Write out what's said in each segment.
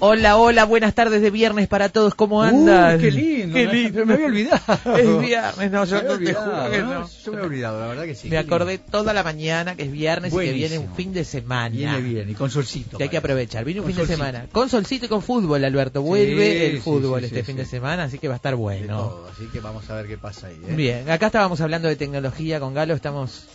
Hola, hola, buenas tardes de viernes para todos, ¿cómo andan? Uh, qué lindo, Qué me- lindo. me había olvidado. Es viernes, no, yo Me había no te juro olvidado, que ¿no? Yo me he olvidado, la verdad que sí. Me acordé toda la mañana que es viernes y que viene un fin de semana. Viene bien, y con solcito. Que hay que aprovechar. Viene un fin de semana. Con solcito y con fútbol, Alberto. Vuelve Sí, el fútbol sí, este fin de semana, así que va a estar bueno. todo, así que vamos a ver qué pasa ahí. ¿eh? Bien, acá estábamos hablando de tecnología con Galo, estamos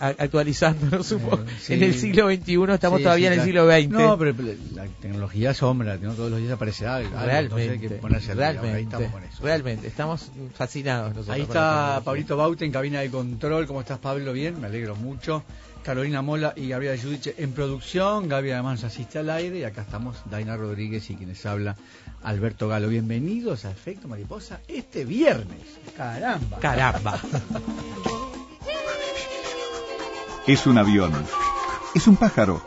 actualizándonos un Eh, poco. sí. En el siglo XXI, estamos Sí, todavía sí, en el siglo XX. No, pero la tecnología no todos los días aparece algo. realmente, entonces hay que ponerse al día. realmente, Ahí estamos con eso. realmente, estamos fascinados nosotros. Ahí está. Pablito Baute en cabina de control. ¿Cómo estás, Pablo? Bien, me alegro mucho. Carolina Mola y Gabriela Judice en producción. Gaby además nos asiste al aire. Y acá estamos Daina Rodríguez y quienes habla Alberto Galo. Bienvenidos a Efecto Mariposa este viernes. Caramba. Caramba. Es un avión. Es un pájaro.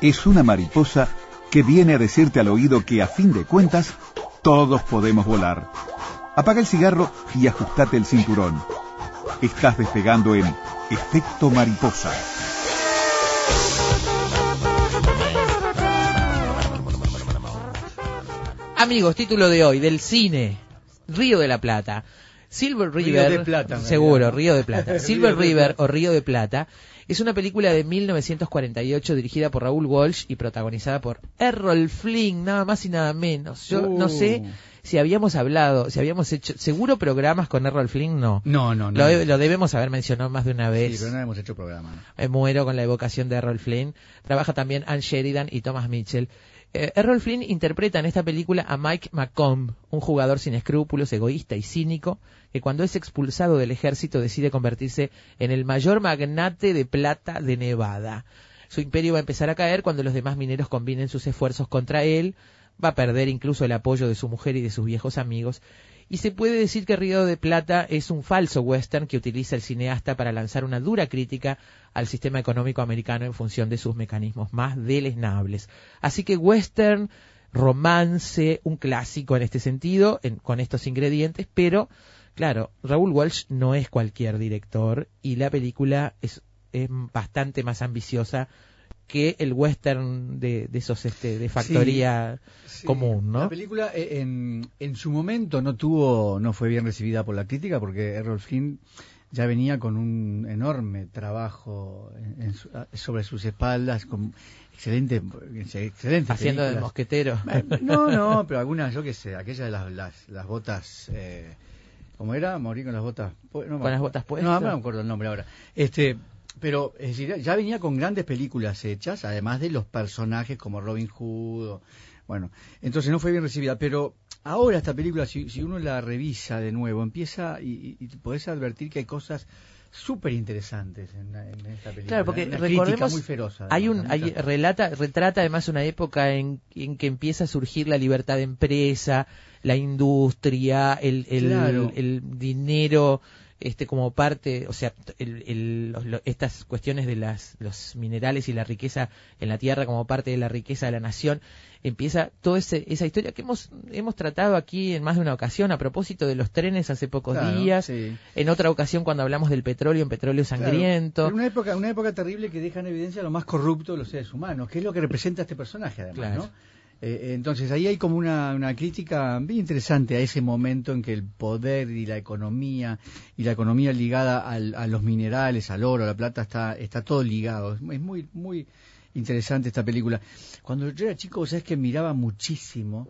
Es una mariposa que viene a decirte al oído que a fin de cuentas todos podemos volar. Apaga el cigarro y ajustate el cinturón. Estás despegando en Efecto Mariposa. Amigos, título de hoy, del cine, Río de la Plata. Silver Río River, de Plata, seguro. Río de Plata. Río Silver River o Río de Plata es una película de 1948 dirigida por Raúl Walsh y protagonizada por Errol Flynn, nada más y nada menos. Yo no Uh. sé si habíamos hablado, si habíamos hecho, seguro programas con Errol Flynn, no. No, no, no. Lo, lo debemos haber mencionado más de una Sí, vez. pero no hemos hecho programa. ¿no? Me muero con la evocación de Errol Flynn. Trabaja también Ann Sheridan y Thomas Mitchell. Eh, Errol Flynn interpreta en esta película a Mike McComb, un jugador sin escrúpulos, egoísta y cínico, que cuando es expulsado del ejército decide convertirse en el mayor magnate de plata de Nevada. Su imperio va a empezar a caer cuando los demás mineros combinen sus esfuerzos contra él, va a perder incluso el apoyo de su mujer y de sus viejos amigos, y se puede decir que Río de Plata es un falso western que utiliza el cineasta para lanzar una dura crítica al sistema económico americano en función de sus mecanismos más deleznables. Así que western, romance, un clásico en este sentido, en- con estos ingredientes, pero claro, Raúl Walsh no es cualquier director y la película es, es bastante más ambiciosa que el western de, de esos este, de factoría Sí, común, ¿no? La película eh, en, en su momento no tuvo, no fue bien recibida por la crítica porque Errol Flynn ya venía con un enorme trabajo en- en su- sobre sus espaldas, con excelente, excelente haciendo de mosquetero. No, no, pero algunas, yo qué sé, aquellas de las, las, las botas, eh, ¿cómo era? Morir con las botas no Con las botas puestas. No, no me acuerdo el nombre ahora. Este, pero es decir, ya venía con grandes películas hechas, además de los personajes como Robin Hood. o- bueno, entonces no fue bien recibida, pero ahora esta película, si, si uno la revisa de nuevo, empieza y, y, y podés advertir que hay cosas súper interesantes en, en esta película. Claro, porque Una crítica recordemos, muy feroz. hay un, hay, relata, retrata además una época en, en que empieza a surgir la libertad de empresa, la industria, el, el, Claro. el dinero, este como parte, o sea, el, el- los- estas cuestiones de las, los minerales y la riqueza en la tierra como parte de la riqueza de la nación, empieza toda esa historia que hemos, hemos tratado aquí en más de una ocasión a propósito de los trenes hace pocos Claro, días, sí. en otra ocasión cuando hablamos del petróleo, en petróleo Claro, sangriento. pero una época, una época terrible que deja en evidencia lo más corrupto de los seres humanos, que es lo que representa este personaje, además, Claro. ¿no? Eh, entonces ahí hay como una, una crítica bien interesante a ese momento en que el poder y la economía y la economía ligada al- a los minerales, al oro, a la plata está está todo ligado. Es muy- muy interesante esta película. Cuando yo era chico, sabes que miraba muchísimo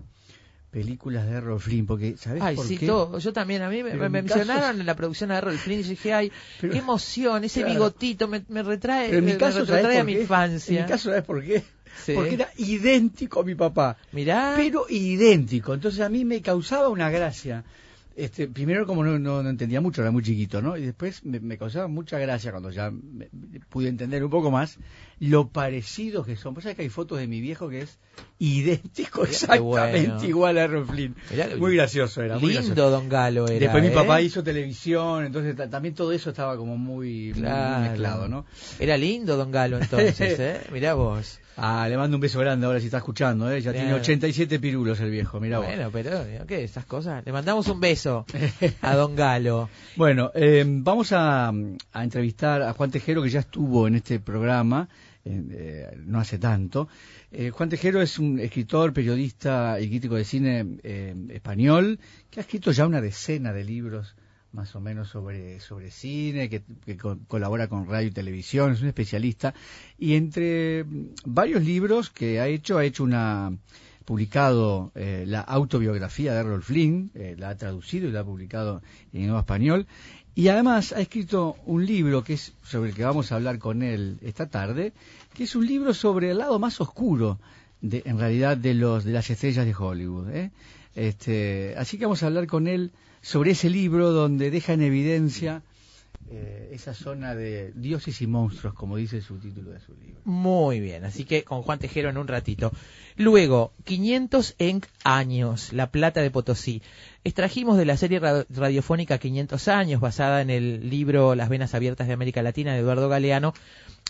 películas de Errol Flynn, porque ¿sabes Ay, por sí, qué? todo. Yo también, a mí me, me mencionaron caso- en la producción de Errol Flynn y dije, ay, Pero- qué emoción, ese Claro. bigotito me, me retrae, Pero en mi me caso, ¿sabes retrotrae a mi infancia. En mi caso, ¿sabes por qué? Sí. Porque era idéntico a mi papá. Mirá, pero idéntico. Entonces a mí me causaba una gracia Este, primero como no, no, no entendía mucho, era muy chiquito, ¿no? Y después me, me causaba mucha gracia cuando ya me- pude entender un poco más lo parecidos que son. Pues sabés que hay fotos de mi viejo que es idéntico, Mirá exactamente bueno. igual a. Mirá, Muy gracioso era, muy gracioso. Lindo Don Galo era. Después mi ¿eh? papá hizo televisión, entonces ta- también todo eso estaba como muy, muy mezclado, ¿no? Era lindo Don Galo entonces, ¿eh? Mirá vos. Ah, le mando un beso grande ahora si está escuchando, ¿eh? Ya tiene Claro. 87 pirulos el viejo, mirá vos. Bueno, pero, ¿qué? Esas cosas. Le mandamos un beso a Don Galo. Bueno, eh, vamos a, a entrevistar a Juan Tejero, que ya estuvo en este programa, eh, no hace tanto. Eh, Juan Tejero es un escritor, periodista y crítico de cine eh, español, que ha escrito ya una decena de libros más o menos sobre, sobre cine, que, co- colabora con radio y televisión, es un especialista. Y entre varios libros que ha hecho, ha hecho una publicado la autobiografía de Errol Flynn, la ha traducido y la ha publicado en nuevo español, y además ha escrito un libro que es sobre el que vamos a hablar con él esta tarde, que es un libro sobre el lado más oscuro, de, en realidad, de los de las estrellas de Hollywood. ¿eh? Este, así que vamos a hablar con él sobre ese libro donde deja en evidencia eh, esa zona de dioses y monstruos, como dice el subtítulo de su libro. Muy bien, así que con Juan Tejero en un ratito. Luego, 500 en años, La Plata de Potosí. Extrajimos de la serie ra- radiofónica 500 años, basada en el libro Las Venas Abiertas de América Latina de Eduardo Galeano.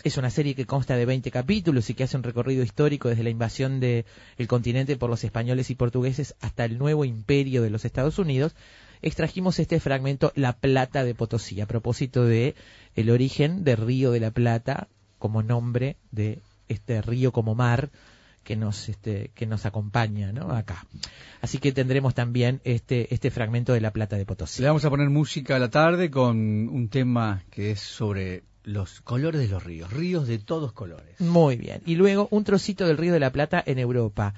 Es una serie que consta de 20 capítulos y que hace un recorrido histórico desde la invasión del continente por los españoles y portugueses hasta el nuevo imperio de los Estados Unidos. Extrajimos este fragmento La Plata de Potosí, a propósito de el origen del Río de la Plata como nombre de este río como mar que nos este, que nos acompaña ¿no? acá así que tendremos también este este fragmento de la plata de Potosí Le vamos a poner música a la tarde con un tema que es sobre los colores de los ríos, ríos de todos colores. muy bien y luego un trocito del río de la Plata en Europa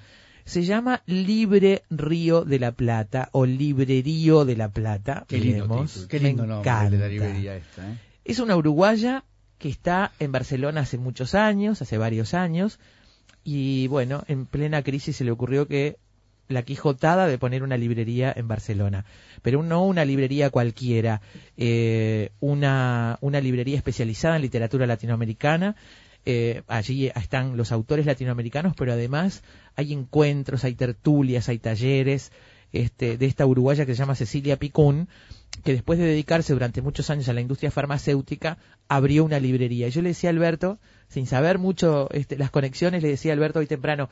se llama Libre Río de la Plata o Librerío de la Plata Qué lindo qué Me lindo nombre de la librería esta. ¿eh? Es una uruguaya que está en Barcelona hace muchos años, hace varios años, y bueno, en plena crisis se le ocurrió que la quijotada de poner una librería en Barcelona, pero no una librería cualquiera, eh, una, una librería especializada en literatura latinoamericana. Eh, allí están los autores latinoamericanos, pero además hay encuentros, hay tertulias, hay talleres este, de esta uruguaya que se llama Cecilia Picún, que después de dedicarse durante muchos años a la industria farmacéutica, abrió una librería. Y yo le decía a Alberto, sin saber mucho este, las conexiones, le decía a Alberto hoy temprano,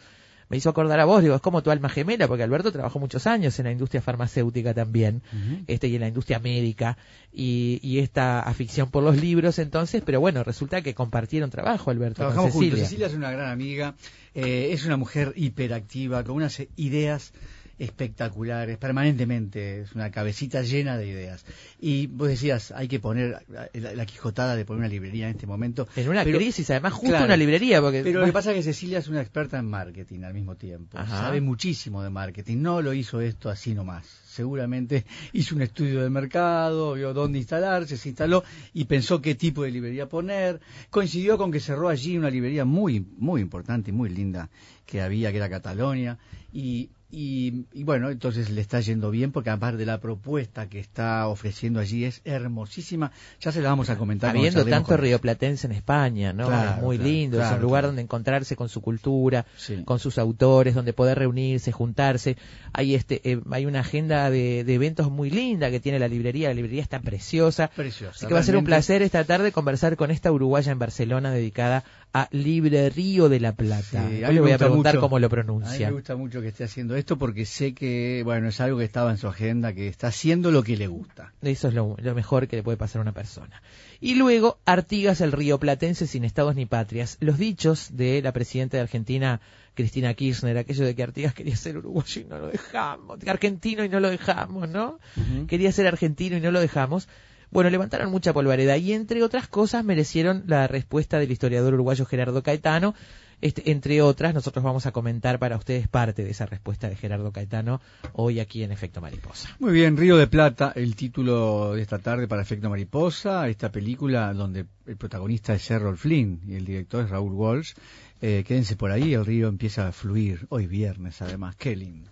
me hizo acordar a vos, digo, es como tu alma gemela, porque Alberto trabajó muchos años en la industria farmacéutica también, este, y en la industria médica, y, y esta afición por los libros entonces, pero bueno, resulta que compartieron trabajo, Alberto, Trabajamos con Cecilia. juntos. Cecilia es una gran amiga, eh, es una mujer hiperactiva, con unas ideas espectaculares, permanentemente, es una cabecita llena de ideas. Y vos decías, hay que poner la, la quijotada de poner una librería en este momento. En una Pero- crisis, además justo Claro. una librería, porque... Pero lo que pasa es que Cecilia es una experta en marketing al mismo tiempo. Ajá. Sabe muchísimo de marketing. No lo hizo esto así nomás. Seguramente hizo un estudio del mercado, vio dónde instalarse, se instaló y pensó qué tipo de librería poner. Coincidió con que cerró allí una librería muy, muy importante y muy linda que había, que era Catalonia. Y, y, y bueno, entonces le está yendo bien porque aparte de la propuesta que está ofreciendo allí es hermosísima. Ya se la vamos a comentar. Habiendo tanto rioplatense en España, ¿no? Claro, es muy claro, lindo, es un lugar donde encontrarse con su cultura, Sí. con sus autores, donde poder reunirse, juntarse. Hay este, eh, hay una agenda de, de eventos muy linda que tiene la librería, la librería está preciosa. Preciosa, Así que va a ser un placer esta tarde conversar con esta uruguaya en Barcelona dedicada a Libre Río de la Plata. Sí, Hoy le voy a preguntar mucho. cómo lo A mí pronuncia. me gusta mucho que esté haciendo esto porque sé que, bueno, es algo que estaba en su agenda, que está haciendo lo que le gusta. Eso es lo, lo mejor que le puede pasar a una persona. Y luego, Artigas el río platense sin estados ni patrias. Los dichos de la presidenta de Argentina, Cristina Kirchner, aquello de que Artigas quería ser uruguayo y no lo dejamos, argentino y no lo dejamos, ¿no? Quería ser argentino y no lo dejamos. Bueno, levantaron mucha polvareda y entre otras cosas merecieron la respuesta del historiador uruguayo Gerardo Caetano. Este, entre otras, nosotros vamos a comentar para ustedes parte de esa respuesta de Gerardo Caetano hoy aquí en Efecto Mariposa. Muy bien, Río de Plata, el título de esta tarde para Efecto Mariposa, esta película donde el protagonista es Errol Flynn y el director es Raúl Walsh. Eh, quédense por ahí, el río empieza a fluir, hoy viernes además, qué lindo.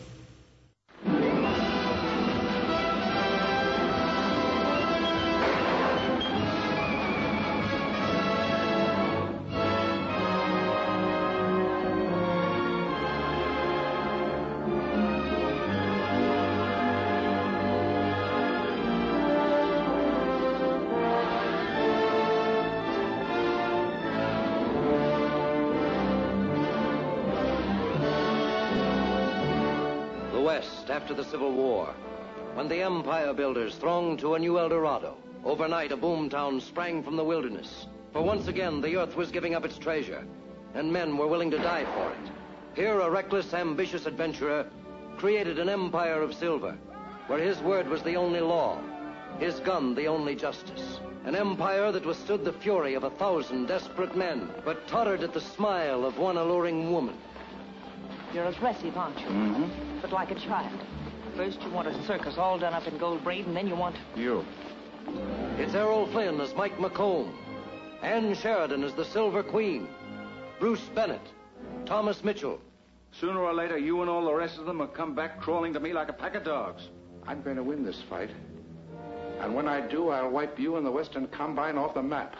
after the Civil War, when the empire builders thronged to a new El Dorado. Overnight, a boomtown sprang from the wilderness. For once again, the earth was giving up its treasure, and men were willing to die for it. Here, a reckless, ambitious adventurer created an empire of silver, where his word was the only law, his gun the only justice. An empire that withstood the fury of a thousand desperate men, but tottered at the smile of one alluring woman. You're aggressive, aren't you? Mm-hmm. But like a child. First you want a circus all done up in gold braid, and then you want... You. It's Errol Flynn as Mike McComb. Ann Sheridan as the Silver Queen. Bruce Bennett. Thomas Mitchell. Sooner or later, you and all the rest of them will come back crawling to me like a pack of dogs. I'm going to win this fight. And when I do, I'll wipe you and the Western Combine off the map.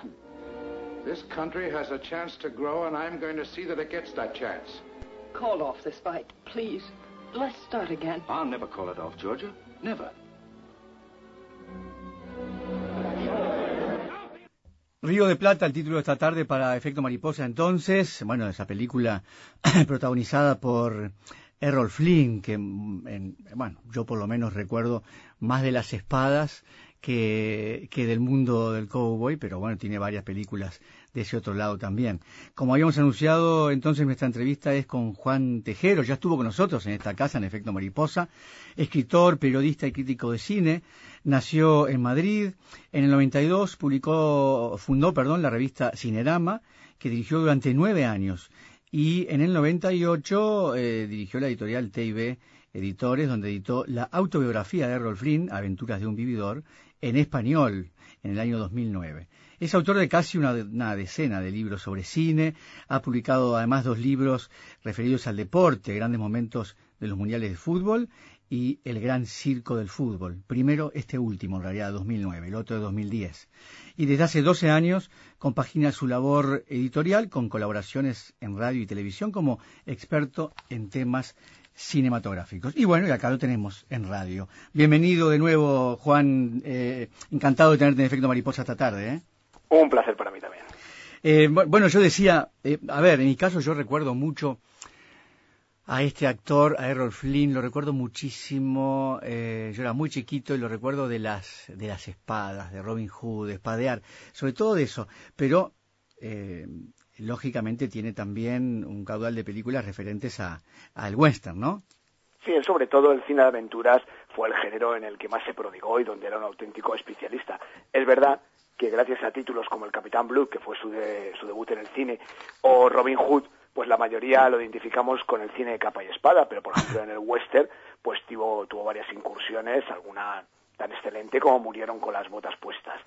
This country has a chance to grow, and I'm going to see that it gets that chance. Call off this fight, please. Let's start again. I'll never call it off, Georgia. Never. Río de Plata, el título de esta tarde para Efecto Mariposa. Entonces, bueno, esa película protagonizada por Errol Flynn, que, en- bueno, yo por lo menos recuerdo más de las espadas que, que del mundo del cowboy, pero bueno, tiene varias películas de ese otro lado también. Como habíamos anunciado, entonces nuestra entrevista es con Juan Tejero, ya estuvo con nosotros en esta casa, en Efecto Mariposa, escritor, periodista y crítico de cine, nació en Madrid, en el 92 publicó, fundó, perdón, la revista Cinerama, que dirigió durante nueve años, y en el 98 eh, dirigió la editorial TIB Editores, donde editó la autobiografía de Errol Flynn, Aventuras de un Vividor, en español, en el año 2009. Es autor de casi una, decena de libros sobre cine, ha publicado además dos libros referidos al deporte, grandes momentos de los mundiales de fútbol y el gran circo del fútbol. Primero este último, en realidad, 2009, el otro de 2010. Y desde hace 12 años compagina su labor editorial con colaboraciones en radio y televisión como experto en temas cinematográficos. Y bueno, y acá lo tenemos en radio. Bienvenido de nuevo, Juan. eh, encantado de tenerte en efecto mariposa esta tarde. ¿eh? Un placer para mí también. Eh, bu- bueno, yo decía, eh, a ver, en mi caso yo recuerdo mucho a este actor, a Errol Flynn, lo recuerdo muchísimo, eh, yo era muy chiquito y lo recuerdo de las, de las espadas, de Robin Hood, de espadear, sobre todo de eso, pero eh, lógicamente tiene también un caudal de películas referentes a, al western, ¿no? Sí, sobre todo el cine de aventuras fue el género en el que más se prodigó y donde era un auténtico especialista. Es verdad que gracias a títulos como El Capitán Blue, que fue su, de- su debut en el cine, o Robin Hood, pues la mayoría lo identificamos con el cine de capa y espada, pero por ejemplo en el western, pues tuvo, tuvo varias incursiones, alguna tan excelente como murieron con las botas puestas.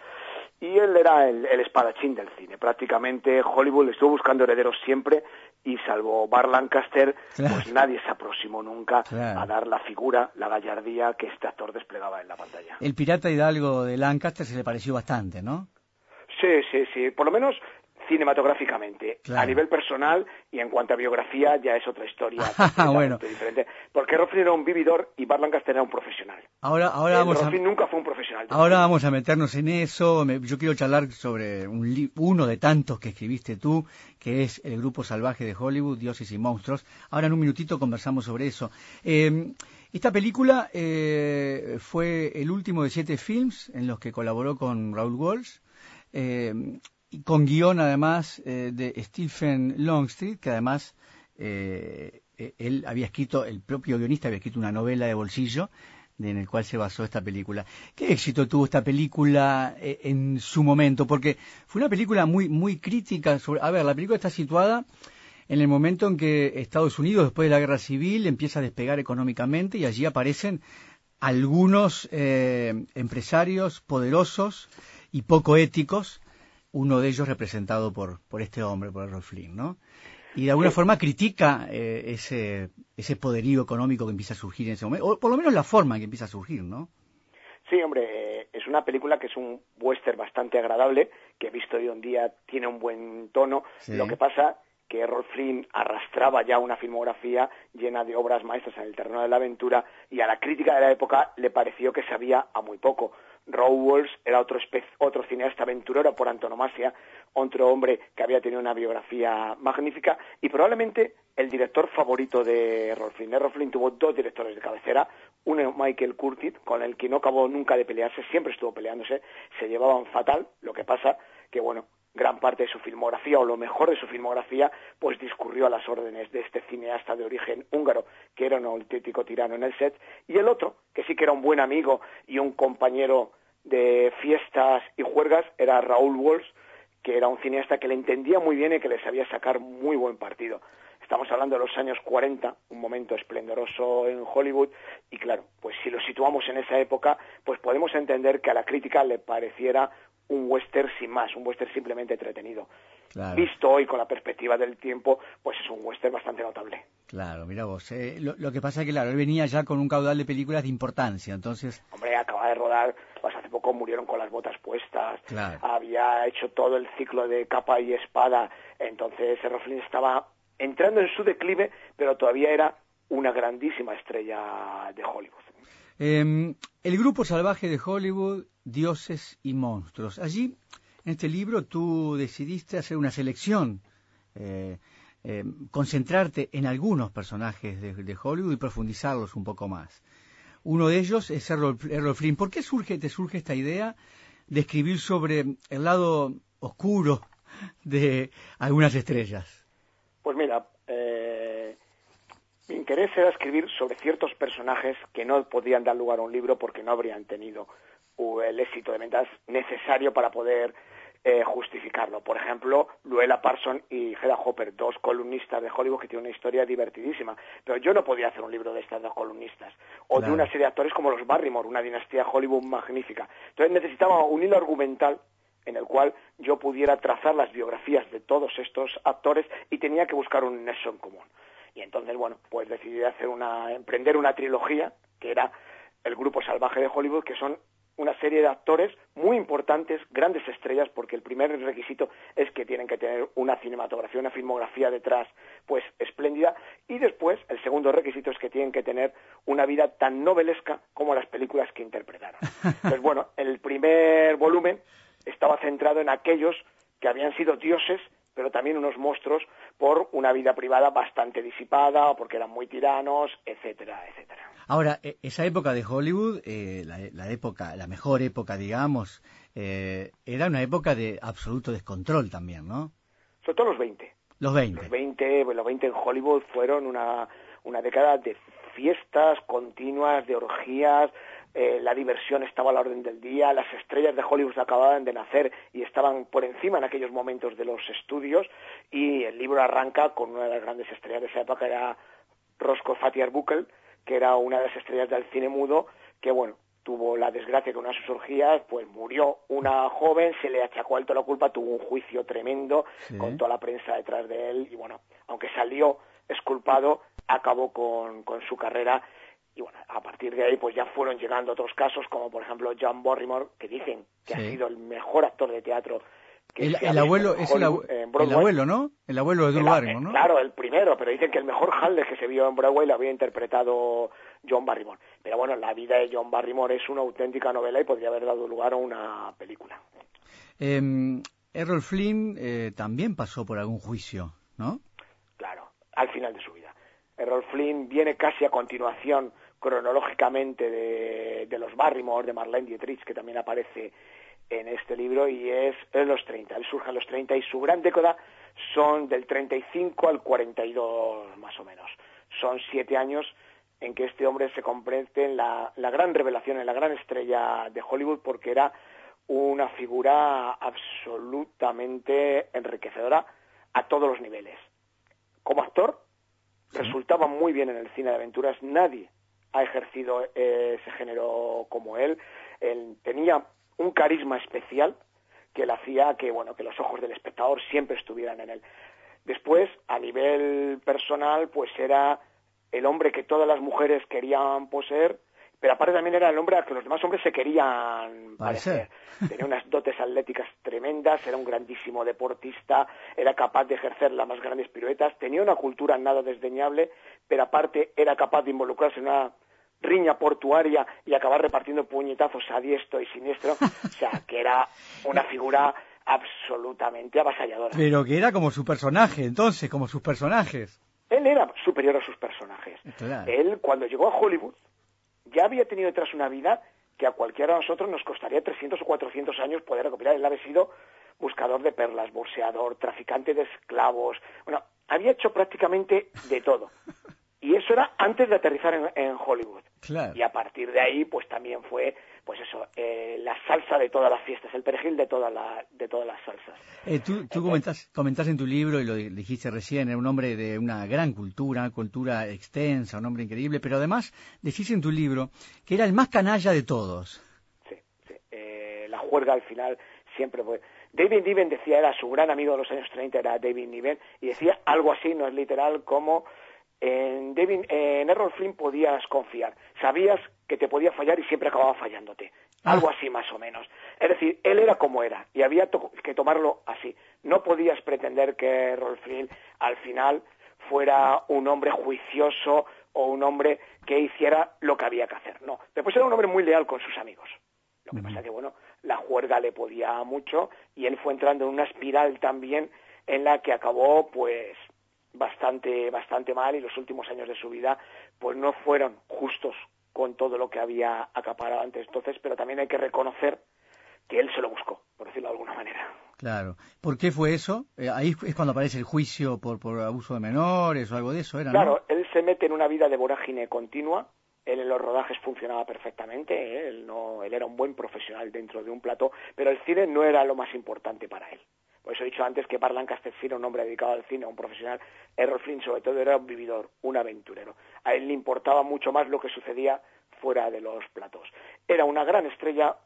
Y él era el, el espadachín del cine. Prácticamente Hollywood le estuvo buscando herederos siempre y salvo Bar Lancaster, Claro. pues nadie se aproximó nunca Claro. a dar la figura, la gallardía que este actor desplegaba en la pantalla. El pirata Hidalgo de Lancaster se le pareció bastante, ¿no? Sí, sí, sí. Por lo menos cinematográficamente. Claro. A nivel personal y en cuanto a biografía ya es otra historia Ah, bueno. diferente. Porque Roffin era un vividor y Bar Lancaster era un profesional. Ahora, ahora Eh, vamos a... Nunca fue un profesional. Ahora vamos a meternos en eso. Yo quiero charlar sobre un li- uno de tantos que escribiste tú, que es El Grupo Salvaje de Hollywood, Dioses y Monstruos. Ahora en un minutito conversamos sobre eso. Eh, esta película eh, fue el último de siete films en los que colaboró con Raúl Walsh. eh, y con guion además eh, de Stephen Longstreet, que además eh, eh, él había escrito, el propio guionista había escrito una novela de bolsillo en el cual se basó esta película. ¿Qué éxito tuvo esta película eh, en su momento? Porque fue una película muy muy crítica sobre... A ver, la película está situada en el momento en que Estados Unidos, después de la guerra civil, empieza a despegar económicamente y allí aparecen algunos empresarios poderosos y poco éticos, uno de ellos representado por, por este hombre, por Errol Flynn, ¿no? Y de alguna Sí. forma critica eh, ese, ese poderío económico que empieza a surgir en ese momento, o por lo menos la forma en que empieza a surgir, ¿no? Sí, hombre, eh, es una película que es un western bastante agradable, que visto hoy en día tiene un buen tono. Sí. Lo que pasa que Errol Flynn arrastraba ya una filmografía llena de obras maestras en el terreno de la aventura y a la crítica de la época le pareció que sabía a muy poco. Raoul Walsh era otro, otro cineasta aventurero por antonomasia, otro hombre que había tenido una biografía magnífica y probablemente el director favorito de. Errol Flynn tuvo dos directores de cabecera, uno Michael Curtis, con el que no acabó nunca de pelearse, siempre estuvo peleándose, se llevaban fatal, lo que pasa que, bueno, gran parte de su filmografía o lo mejor de su filmografía pues discurrió a las órdenes de este cineasta de origen húngaro que era un auténtico tirano en el set y el otro que sí que era un buen amigo y un compañero de fiestas y juergas era Raúl Walsh que era un cineasta que le entendía muy bien y que le sabía sacar muy buen partido. Estamos hablando de los años 40, un momento esplendoroso en Hollywood, y claro, pues si lo situamos en esa época, pues podemos entender que a la crítica le pareciera un western sin más, un western simplemente entretenido. Claro. Visto hoy con la perspectiva del tiempo, pues es un western bastante notable. Claro, mira vos. eh, lo, lo que pasa es que, claro, él venía ya con un caudal de películas de importancia, entonces, Hombre, acaba de rodar, pues hace poco murieron con las botas puestas, Claro. había hecho todo el ciclo de capa y espada, entonces Errol Flynn estaba entrando en su declive, pero todavía era una grandísima estrella de Hollywood. Eh, el grupo salvaje de Hollywood, Dioses y Monstruos. Allí, en este libro, tú decidiste hacer una selección, eh, eh, concentrarte en algunos personajes de, Hollywood y profundizarlos un poco más. Uno de ellos es Errol, Errol Flynn. ¿Por qué surge, te surge esta idea de escribir sobre el lado oscuro de algunas estrellas? Pues mira, eh, mi interés era escribir sobre ciertos personajes que no podían dar lugar a un libro porque no habrían tenido el éxito de ventas necesario para poder eh, justificarlo. Por ejemplo, Luella Parson y Hedda Hopper, dos columnistas de Hollywood que tienen una historia divertidísima. Pero yo no podía hacer un libro de estas dos columnistas. O Claro. de una serie de actores como los Barrymore, una dinastía Hollywood magnífica. Entonces necesitaba un hilo argumental en el cual yo pudiera trazar las biografías de todos estos actores y tenía que buscar un nexo en común. Y entonces, bueno, pues decidí hacer una, emprender una trilogía que era el Grupo Salvaje de Hollywood, que son una serie de actores muy importantes, grandes estrellas, porque el primer requisito es que tienen que tener una cinematografía, una filmografía detrás, pues espléndida, y después el segundo requisito es que tienen que tener una vida tan novelesca como las películas que interpretaron. Pues bueno, el primer volumen estaba centrado en aquellos que habían sido dioses, pero también unos monstruos por una vida privada bastante disipada, o porque eran muy tiranos, etcétera, etcétera. Ahora, e- esa época de Hollywood, eh, la, la época, la mejor época, digamos, eh, era una época de absoluto descontrol también, ¿no? Sobre todo los 20. Los 20. Los 20, pues, los 20 en Hollywood fueron una, una década de fiestas continuas, de orgías, eh, la diversión estaba a la orden del día, las estrellas de Hollywood acababan de nacer y estaban por encima en aquellos momentos de los estudios y el libro arranca con una de las grandes estrellas de esa época, que era Roscoe Fatty Arbuckle, que era una de las estrellas del cine mudo, que bueno, tuvo la desgracia que una de sus orgías, pues murió una joven, se le achacó alto la culpa, tuvo un juicio tremendo Sí. con toda la prensa detrás de él y bueno, aunque salió esculpado, acabó con, con su carrera y bueno, a partir de ahí pues ya fueron llegando otros casos como por ejemplo John Barrymore, que dicen que Sí. ha sido el mejor actor de teatro que El, el abuelo, es el, abuelo, ¿no? El abuelo de Drew Barrymore, ¿no? Claro, el primero, pero dicen que el mejor Hamlet que se vio en Broadway lo había interpretado John Barrymore. Pero bueno, la vida de John Barrymore es una auténtica novela y podría haber dado lugar a una película. Eh, Errol Flynn eh, también pasó por algún juicio, ¿no? Claro, al final de su vida. Errol Flynn viene casi a continuación cronológicamente de, de los Barrymore, de Marlene Dietrich, que también aparece en este libro, y es en los 30. Él surge en los 30 y su gran década son del 35 al 42, más o menos. Son siete años en que este hombre se convierte en la, la gran revelación, en la gran estrella de Hollywood, porque era una figura absolutamente enriquecedora a todos los niveles. Como actor, resultaba muy bien en el cine de aventuras. Nadie ha ejercido eh, ese género como él. Él tenía un carisma especial que le hacía que, bueno, que los ojos del espectador siempre estuvieran en él. Después, a nivel personal, pues era el hombre que todas las mujeres querían poseer, pero aparte también era el hombre al que los demás hombres se querían Parecer. parecer. Tenía unas dotes atléticas tremendas, era un grandísimo deportista, era capaz de ejercer las más grandes piruetas, tenía una cultura nada desdeñable, pero aparte era capaz de involucrarse en una riña portuaria y acabar repartiendo puñetazos a diestro y siniestro, o sea, que era una figura absolutamente avasalladora. Pero que era como su personaje, entonces, como sus personajes. Él era superior a sus personajes. Claro. Él, cuando llegó a Hollywood, ya había tenido detrás una vida que a cualquiera de nosotros nos costaría 300 o 400 años poder recopilar. Él había sido buscador de perlas, bolseador, traficante de esclavos. Bueno, había hecho prácticamente de todo. Y eso era antes de aterrizar en, en Hollywood. Claro. Y a partir de ahí, pues también fue, pues eso, eh, la salsa de todas las fiestas, el perejil de, toda la, de todas las salsas. Eh, tú tú comentás, comentás en tu libro, y lo di- dijiste recién, era un hombre de una gran cultura, cultura extensa, un hombre increíble, pero además decís en tu libro que era el más canalla de todos. Sí, sí. Eh, la juerga al final siempre fue... David Niven decía, era su gran amigo de los años 30, era David Niven, y decía algo así, no es literal, como en, David, en Errol Flynn podías confiar. Sabías que te podía fallar y siempre acababa fallándote. Algo así más o menos. Es decir, él era como era y había to- que tomarlo así. No podías pretender que Errol Flynn al final fuera un hombre juicioso o un hombre que hiciera lo que había que hacer. No. Después era un hombre muy leal con sus amigos. Lo que pasa que, bueno, la juerga le podía mucho y él fue entrando en una espiral también en la que acabó, pues, bastante, bastante mal y los últimos años de su vida, pues no fueron justos con todo lo que había acaparado antes entonces, pero también hay que reconocer que él se lo buscó, por decirlo de alguna manera. Claro. ¿Por qué fue eso? Eh, ahí es cuando aparece el juicio por, por abuso de menores o algo de eso, ¿era? ¿no? Claro, él se mete en una vida de vorágine continua. Él en los rodajes funcionaba perfectamente. ¿eh? Él, no, él era un buen profesional dentro de un plató, pero el cine no era lo más importante para él. Por eso he dicho antes que Park Lancaster era un hombre dedicado al cine, un profesional. Errol Flynn, sobre todo, era un vividor, un aventurero. A él le importaba mucho más lo que sucedía fuera de los platos. Era una gran estrella,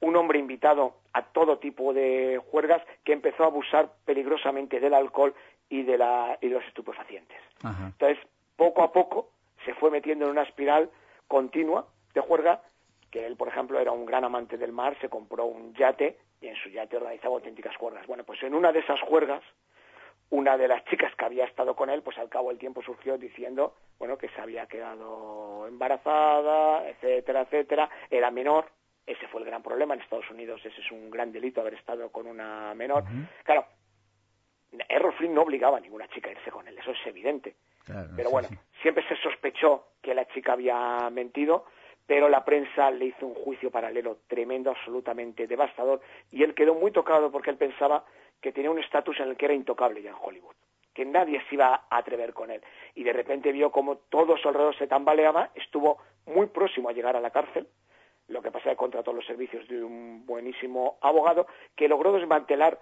un hombre invitado a todo tipo de juergas que empezó a abusar peligrosamente del alcohol y de, la, y de los estupefacientes. Ajá. Entonces, poco a poco se fue metiendo en una espiral continua de juerga, que él, por ejemplo, era un gran amante del mar, se compró un yate y en su yate organizaba auténticas juergas. Bueno, pues en una de esas juergas, una de las chicas que había estado con él, pues al cabo del tiempo surgió diciendo, bueno, que se había quedado embarazada, etcétera, etcétera, era menor, ese fue el gran problema en Estados Unidos, ese es un gran delito haber estado con una menor. Claro, Errol Flynn no obligaba a ninguna chica a irse con él, eso es evidente. Claro, Pero sí, bueno, sí. siempre se sospechó que la chica había mentido, pero la prensa le hizo un juicio paralelo tremendo, absolutamente devastador, y él quedó muy tocado porque él pensaba que tenía un estatus en el que era intocable ya en Hollywood, que nadie se iba a atrever con él. Y de repente vio como todo su alrededor se tambaleaba, estuvo muy próximo a llegar a la cárcel, lo que pasa es que contrató los servicios de un buenísimo abogado que logró desmantelar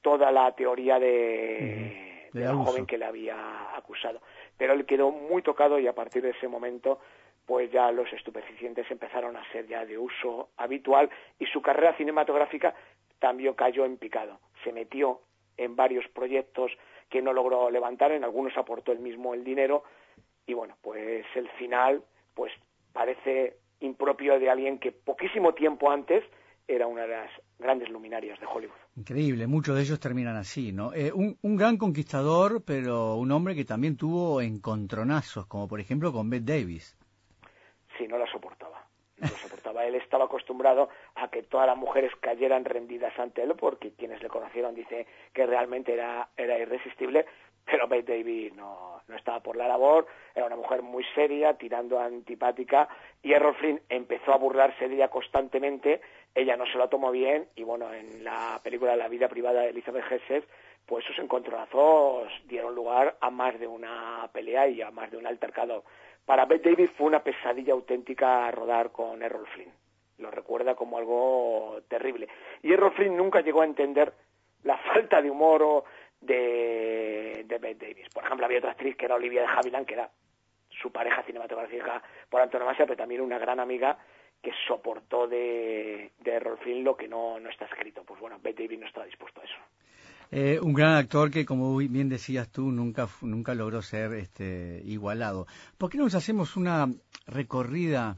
toda la teoría de, De abuso. joven que le había acusado. Pero él quedó muy tocado y a partir de ese momento pues ya los estupefacientes empezaron a ser ya de uso habitual y su carrera cinematográfica también cayó en picado. Se metió en varios proyectos que no logró levantar, en algunos aportó él mismo el dinero y bueno, pues el final pues parece impropio de alguien que poquísimo tiempo antes era una de las grandes luminarias de Hollywood. Increíble, muchos de ellos terminan así, ¿no? Eh, un, un gran conquistador, pero un hombre que también tuvo encontronazos, como por ejemplo con Bette Davis. Sí, no la soportaba. No la soportaba. Él estaba acostumbrado a que todas las mujeres cayeran rendidas ante él, porque quienes le conocieron dice que realmente era, era irresistible, pero Bette Davis no, no estaba por la labor, era una mujer muy seria, tirando antipática, y Errol Flynn empezó a burlarse de ella constantemente, ella no se lo tomó bien, y bueno, en la película La vida privada de Elizabeth Hessel, pues sus encontronazos dieron lugar a más de una pelea y a más de un altercado. Para Bette Davis fue una pesadilla auténtica rodar con Errol Flynn. Lo recuerda como algo terrible. Y Errol Flynn nunca llegó a entender la falta de humor de, de Bette Davis. Por ejemplo, había otra actriz que era Olivia de Havilland, que era su pareja cinematográfica por antonomasia, pero también una gran amiga que soportó de, de Errol Flynn lo que no, no está escrito. Pues bueno, Bette Davis no estaba dispuesto a eso. Eh, un gran actor que, como bien decías tú, nunca, nunca logró ser este, igualado. ¿Por qué no nos hacemos una recorrida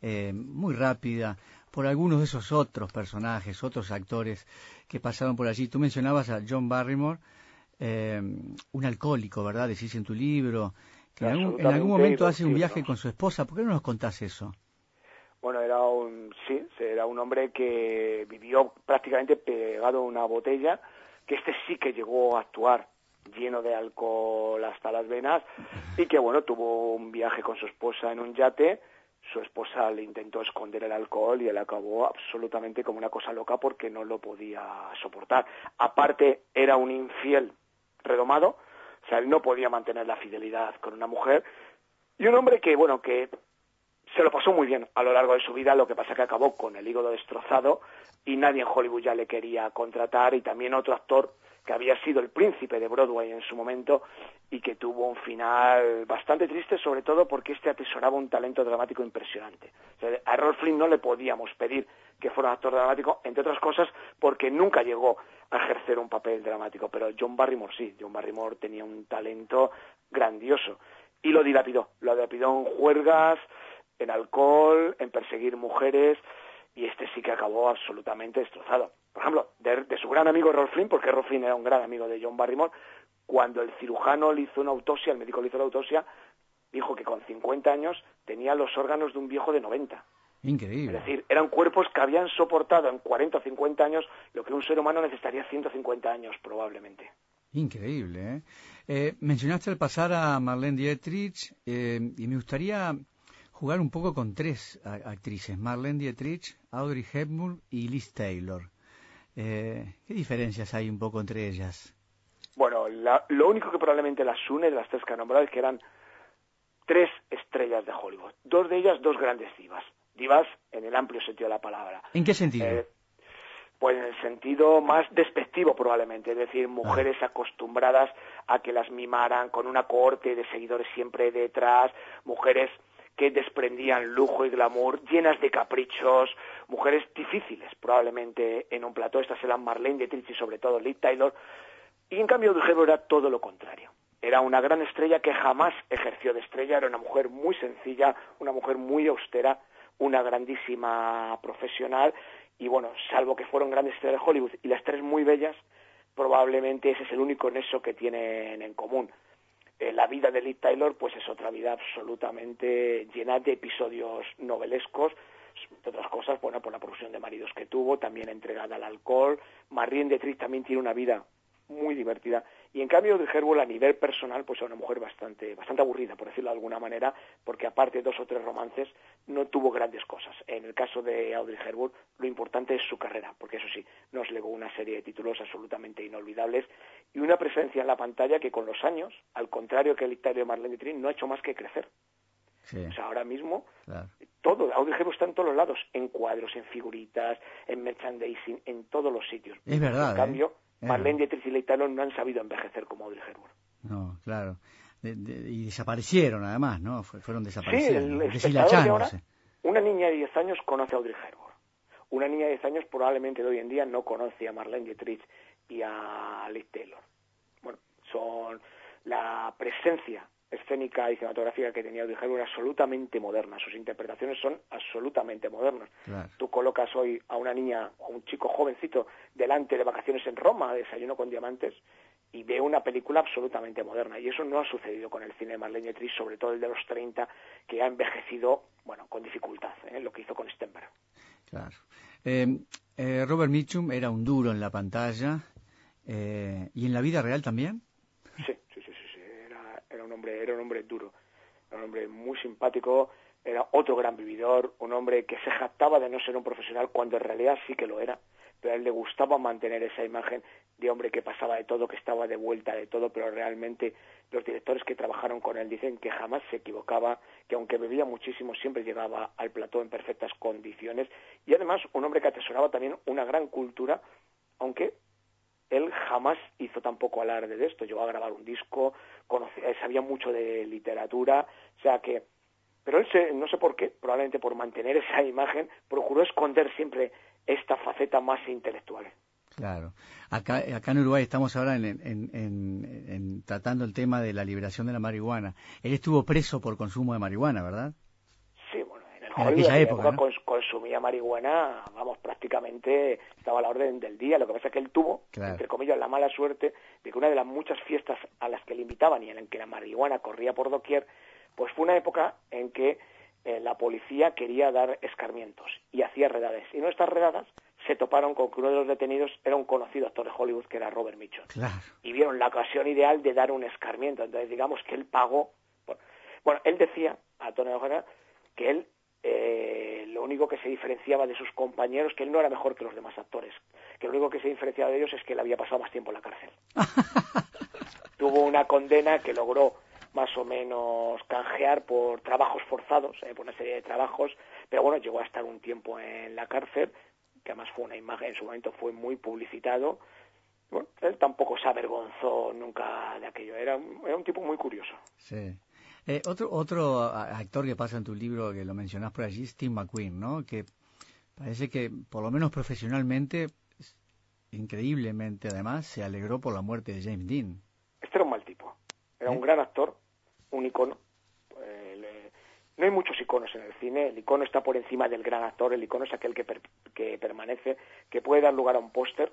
eh, muy rápida por algunos de esos otros personajes, otros actores que pasaron por allí? Tú mencionabas a John Barrymore, eh, un alcohólico, ¿verdad? Decís en tu libro, que en algún, en algún momento hace un viaje con su esposa. ¿Por qué no nos contás eso? Bueno, era un, sí, era un hombre que vivió prácticamente pegado a una botella, que este sí que llegó a actuar lleno de alcohol hasta las venas y que bueno, tuvo un viaje con su esposa en un yate, su esposa le intentó esconder el alcohol y él acabó absolutamente como una cosa loca porque no lo podía soportar. Aparte, era un infiel redomado, o sea, él no podía mantener la fidelidad con una mujer y un hombre que, bueno, que se lo pasó muy bien a lo largo de su vida, lo que pasa que acabó con el hígado destrozado y nadie en Hollywood ya le quería contratar y también otro actor que había sido el príncipe de Broadway en su momento y que tuvo un final bastante triste, sobre todo porque este atesoraba un talento dramático impresionante. A Errol Flynn no le podíamos pedir que fuera un actor dramático, entre otras cosas, porque nunca llegó a ejercer un papel dramático, pero John Barrymore sí, John Barrymore tenía un talento grandioso y lo dilapidó, lo dilapidó en juergas, en alcohol, en perseguir mujeres, y este sí que acabó absolutamente destrozado. Por ejemplo, de, de su gran amigo Rolf Flynn, porque Rolf Flynn era un gran amigo de John Barrymore, cuando el cirujano le hizo una autopsia, el médico le hizo la autopsia, dijo que con 50 años tenía los órganos de un viejo de 90. Increíble. Es decir, eran cuerpos que habían soportado en 40 o 50 años lo que un ser humano necesitaría 150 años probablemente. Increíble, ¿eh? Eh, mencionaste al pasar a Marlene Dietrich eh, y me gustaría jugar un poco con tres actrices, Marlene Dietrich, Audrey Hepburn y Liz Taylor. Eh, ¿Qué diferencias hay un poco entre ellas? Bueno, la- lo único que probablemente las une de las tres que han nombrado es que eran tres estrellas de Hollywood. Dos de ellas, dos grandes divas. Divas en el amplio sentido de la palabra. ¿En qué sentido? Eh, pues en el sentido más despectivo probablemente, es decir, mujeres acostumbradas a que las mimaran con una cohorte de seguidores siempre detrás, mujeres que desprendían lujo y glamour, llenas de caprichos, mujeres difíciles probablemente en un plató. Estas eran Marlene Dietrich y sobre todo Liv Taylor. Y en cambio Hepburn era todo lo contrario. Era una gran estrella que jamás ejerció de estrella, era una mujer muy sencilla, una mujer muy austera, una grandísima profesional y bueno, salvo que fueron grandes estrellas de Hollywood y las tres muy bellas, probablemente ese es el único nexo que tienen en común. Eh, la vida de Liv Taylor pues es otra vida absolutamente llena de episodios novelescos, entre otras cosas, bueno, por la producción de maridos que tuvo, también entregada al alcohol. Marlene Dietrich también tiene una vida muy divertida. Y en cambio de Hepburn a nivel personal, pues era una mujer bastante, bastante aburrida, por decirlo de alguna manera, porque aparte de dos o tres romances, no tuvo grandes cosas. En el caso de Audrey Hepburn, lo importante es su carrera, porque eso sí, nos legó una serie de títulos absolutamente inolvidables y una presencia en la pantalla que con los años, al contrario que el Italia de Marlene Dietrich, no ha hecho más que crecer. Sí, O sea, ahora mismo claro. todo, Audrey Hepburn está en todos los lados, en cuadros, en figuritas, en merchandising, en todos los sitios. Es verdad, En ¿eh? cambio, Es Marlene verdad. Dietrich y Leigh Taylor no han sabido envejecer como Audrey Hepburn. No, claro. De- de- y desaparecieron además, ¿no? Fue- fueron Sí, desapareciendo. el ahora, una niña de 10 años conoce a Audrey Hepburn. Una niña de 10 años probablemente de hoy en día no conoce a Marlene Dietrich y a Liz Taylor. Bueno, son la presencia escénica y cinematográfica que tenía Audrey era absolutamente moderna. Sus interpretaciones son absolutamente modernas. Claro. Tú colocas hoy a una niña o a un chico jovencito delante de vacaciones en Roma, desayuno con diamantes, y ve una película absolutamente moderna. Y eso no ha sucedido con el cine de Marlene Dietrich, sobre todo el de los 30, que ha envejecido, bueno, con dificultad, ¿eh? lo que hizo con Stenberg. Claro. Eh, eh, Robert Mitchum era un duro en la pantalla eh, y en la vida real también. Sí. Era, un hombre, era un hombre duro, era un hombre muy simpático, era otro gran vividor, un hombre que se jactaba de no ser un profesional cuando en realidad sí que lo era, pero a él le gustaba mantener esa imagen de hombre que pasaba de todo, que estaba de vuelta de todo, pero realmente los directores que trabajaron con él dicen que jamás se equivocaba, que aunque bebía muchísimo siempre llegaba al plató en perfectas condiciones. Y además un hombre que atesoraba también una gran cultura, aunque él jamás hizo tampoco alarde de esto. Llegó a grabar un disco, conocía, eh, sabía mucho de literatura, o sea que... Pero él, se, no sé por qué, probablemente por mantener esa imagen, procuró esconder siempre esta faceta más intelectual. Claro. Acá, acá en Uruguay estamos ahora en, en- tratando el tema de la liberación de la marihuana. Él estuvo preso por consumo de marihuana, ¿verdad? En aquella época, ¿no? cons- consumía marihuana, vamos, prácticamente estaba a la orden del día. Lo que pasa es que él tuvo, Claro. entre comillas, la mala suerte de que una de las muchas fiestas a las que le invitaban y en las que la marihuana corría por doquier, pues fue una época en que eh, la policía quería dar escarmientos y hacía redades. Y en estas redadas se toparon con que uno de los detenidos era un conocido actor de Hollywood que era Robert Mitchum Claro. y vieron la ocasión ideal de dar un escarmiento. Entonces, digamos que él pagó. por- Bueno, él decía a Tony Ojeda que él eh, lo único que se diferenciaba de sus compañeros, que él no era mejor que los demás actores, que lo único que se diferenciaba de ellos es que él había pasado más tiempo en la cárcel. Tuvo una condena que logró más o menos canjear por trabajos forzados, eh, por una serie de trabajos, pero bueno, llegó a estar un tiempo en la cárcel, que además fue una imagen, en su momento fue muy publicitado. Bueno, él tampoco se avergonzó nunca de aquello, era, un- era un tipo muy curioso. Sí. Eh, otro otro actor que pasa en tu libro, que lo mencionás por allí, Steve McQueen, ¿no? Que parece que, por lo menos profesionalmente, increíblemente además, se alegró por la muerte de James Dean. Este era un mal tipo, era un gran actor, un icono. Eh, le- no hay muchos iconos en el cine, el icono está por encima del gran actor, el icono es aquel que, per- que permanece, que puede dar lugar a un póster.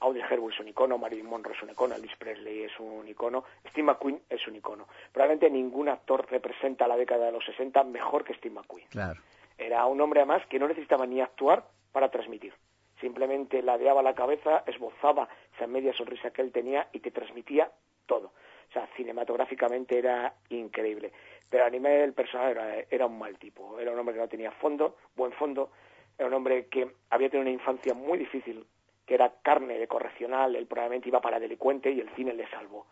Audrey Hepburn es un icono, Marilyn Monroe es un icono, Elvis Presley es un icono, Steve McQueen es un icono. Probablemente ningún actor representa la década de los 60 mejor que Steve McQueen. Claro. Era un hombre además que no necesitaba ni actuar para transmitir. Simplemente ladeaba la cabeza, esbozaba esa media sonrisa que él tenía y te transmitía todo. O sea, cinematográficamente era increíble. Pero a nivel personal era, era un mal tipo. Era un hombre que no tenía fondo, buen fondo. Era un hombre que había tenido una infancia muy difícil, que era carne de correccional. Él probablemente iba para delincuente y el cine le salvó.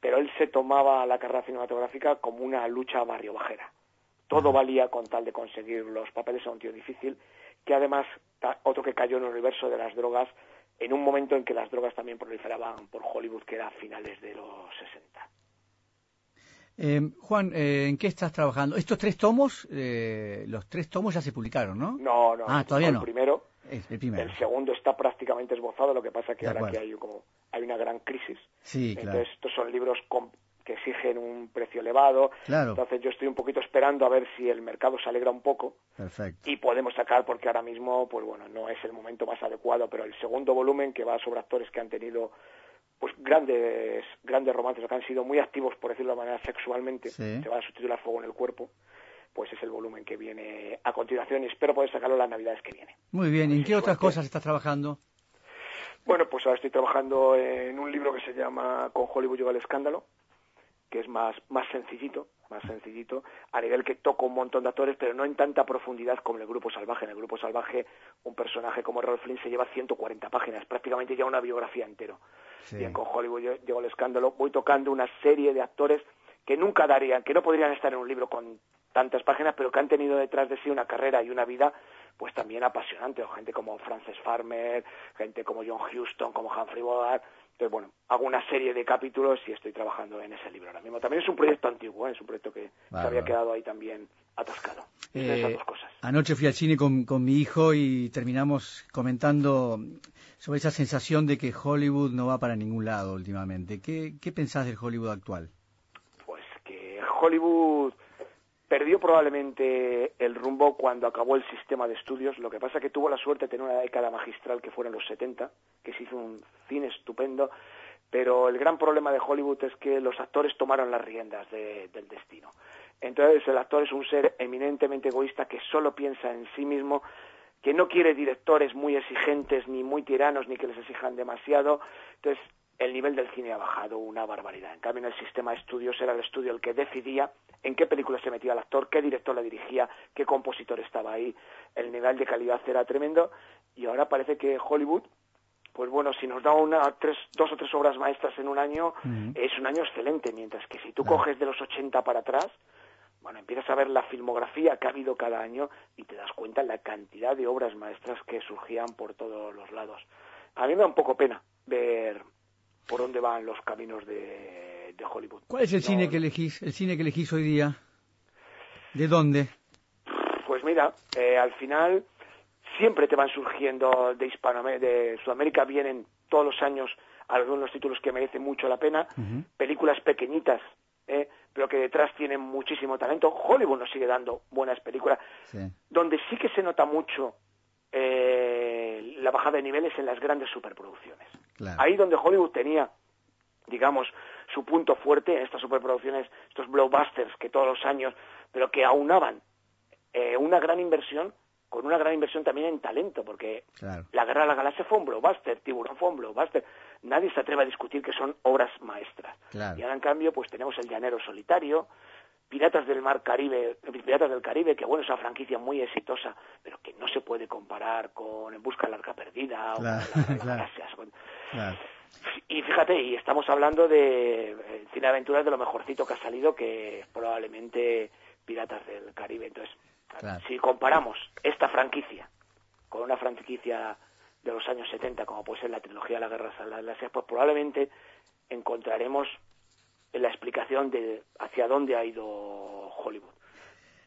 Pero él se tomaba la carrera cinematográfica como una lucha barrio bajera todo valía con tal de conseguir los papeles a un tío difícil, que además otro que cayó en el universo de las drogas en un momento en que las drogas también proliferaban por Hollywood, que era a finales de los 60. Eh, Juan, eh, ¿en qué estás trabajando? Estos tres tomos, eh, los tres tomos ya se publicaron, ¿no? No, no, Ah, todavía no. el primero, Es el primero. el segundo está prácticamente esbozado, lo que pasa que De ahora acuerdo. que hay como hay una gran crisis, Sí, claro. entonces estos son libros com- que exigen un precio elevado, Claro. entonces yo estoy un poquito esperando a ver si el mercado se alegra un poco Perfecto. y podemos sacar porque ahora mismo pues bueno no es el momento más adecuado pero el segundo volumen que va sobre actores que han tenido pues grandes grandes romances o que han sido muy activos por decirlo de manera sexualmente Sí. se va a subtitular Fuego en el cuerpo pues es el volumen que viene a continuación y espero poder sacarlo las navidades que viene Muy bien, ¿en qué otras cosas estás trabajando? bueno pues ahora estoy trabajando en un libro que se llama Con Hollywood llegó el escándalo que es más, más sencillito, más sencillito, a nivel que toca un montón de actores, pero no en tanta profundidad como en el Grupo Salvaje. En el Grupo Salvaje, un personaje como Rolf Flynn se lleva 140 páginas, prácticamente ya una biografía entero. Sí. Bien, con Hollywood lle- llegó el escándalo, voy tocando una serie de actores que nunca darían, que no podrían estar en un libro con tantas páginas, pero que han tenido detrás de sí una carrera y una vida pues también apasionante, o gente como Frances Farmer, gente como John Huston, como Humphrey Bogart. Entonces, bueno, hago una serie de capítulos y estoy trabajando en ese libro ahora mismo. También es un proyecto antiguo, ¿eh? es un proyecto que se Bárbaro. había quedado ahí también atascado. Eh, esas dos cosas. Anoche fui al cine con, con mi hijo y terminamos comentando sobre esa sensación de que Hollywood no va para ningún lado últimamente. ¿Qué, qué pensás del Hollywood actual? Pues que Hollywood perdió probablemente el rumbo cuando acabó el sistema de estudios. Lo que pasa que tuvo la suerte de tener una década magistral que fueron los 70, que se hizo un cine estupendo. Pero el gran problema de Hollywood es que los actores tomaron las riendas de- del destino. Entonces el actor es un ser eminentemente egoísta que solo piensa en sí mismo, que no quiere directores muy exigentes ni muy tiranos ni que les exijan demasiado. Entonces el nivel del cine ha bajado una barbaridad. En cambio, en el sistema de estudios era el estudio el que decidía en qué película se metía el actor, qué director la dirigía, qué compositor estaba ahí. El nivel de calidad era tremendo y ahora parece que Hollywood, pues bueno, si nos da una, tres, dos o tres obras maestras en un año, es un año excelente, mientras que si tú Claro. coges de los 80 para atrás, bueno, empiezas a ver la filmografía que ha habido cada año y te das cuenta la cantidad de obras maestras que surgían por todos los lados. A mí me da un poco pena ver por dónde van los caminos de, de Hollywood. ¿Cuál es el No, cine que elegís? ¿El cine que elegís hoy día? ¿De dónde? Pues mira, eh, al final siempre te van surgiendo de Hispanoamérica, de Sudamérica vienen todos los años algunos títulos que merecen mucho la pena, películas pequeñitas, eh, pero que detrás tienen muchísimo talento. Hollywood nos sigue dando buenas películas. Sí. Donde sí que se nota mucho eh, la bajada de niveles en las grandes superproducciones. Claro. Ahí donde Hollywood tenía, digamos, su punto fuerte en estas superproducciones, estos blockbusters que todos los años, pero que aunaban eh, una gran inversión con una gran inversión también en talento, porque Claro. La Guerra de la Galaxia fue un blockbuster, Tiburón fue un blockbuster. Nadie se atreve a discutir que son obras maestras. Claro. Y ahora, en cambio, pues tenemos El Llanero Solitario, Piratas del Mar Caribe, Piratas del Caribe, que bueno, es una franquicia muy exitosa, pero que no se puede comparar con En Busca del Arca Perdida o Claro, con las claro. Y fíjate, y estamos hablando de eh, cine de aventuras de lo mejorcito que ha salido, que es probablemente Piratas del Caribe. Entonces, si comparamos esta franquicia con una franquicia de los años 70, como puede ser la trilogía de la Guerra de las Galaxias, pues probablemente encontraremos la explicación de hacia dónde ha ido Hollywood.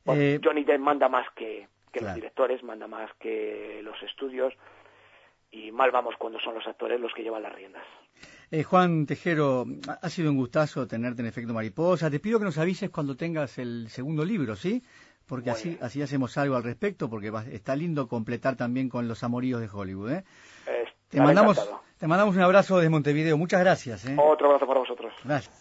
Eh, Johnny Depp manda más que, que los directores, manda más que los estudios, y mal vamos cuando son los actores los que llevan las riendas. Eh, Juan Tejero, ha- sido un gustazo tenerte en Efecto Mariposa. Te pido que nos avises cuando tengas el segundo libro, ¿sí? Porque Muy así, bien. así hacemos algo al respecto, porque va- está lindo completar también con los amoríos de Hollywood. ¿eh? Te, mandamos, encantado. te mandamos un abrazo desde Montevideo. Muchas gracias. ¿eh? Otro abrazo para vosotros. Gracias.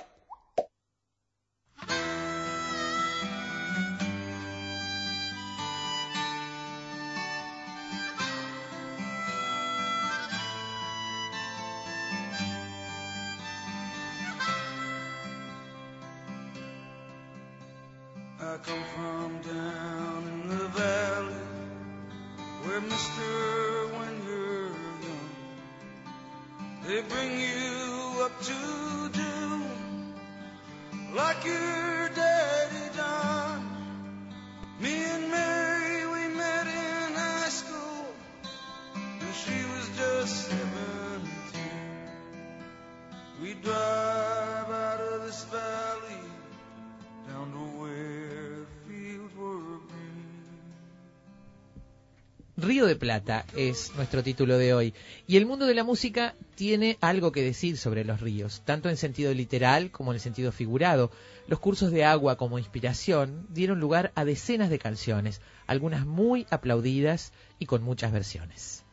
Es nuestro título de hoy. Y el mundo de la música tiene algo que decir sobre los ríos, tanto en sentido literal como en el sentido figurado. Los cursos de agua como inspiración dieron lugar a decenas de canciones, algunas muy aplaudidas y con muchas versiones.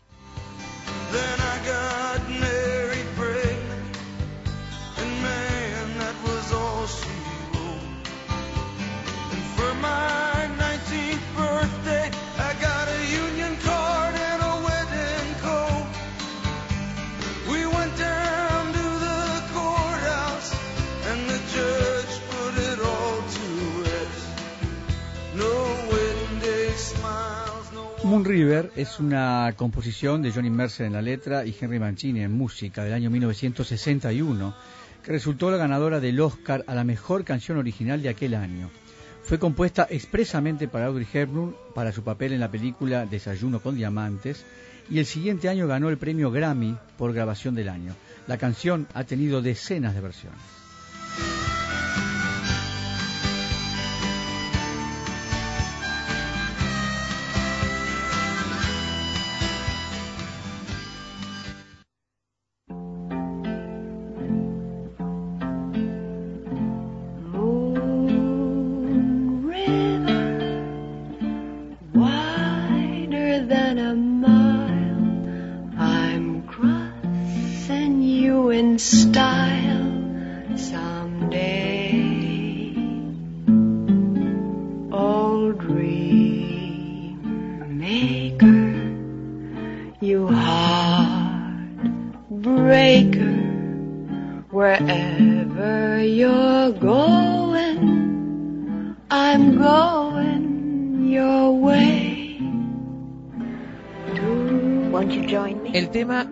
Moon River es una composición de Johnny Mercer en la letra y Henry Mancini en música del año 1961, que resultó la ganadora del Oscar a la mejor canción original de aquel año. Fue compuesta expresamente para Audrey Hepburn para su papel en la película Desayuno con Diamantes y el siguiente año ganó el premio Grammy por grabación del año. La canción ha tenido decenas de versiones.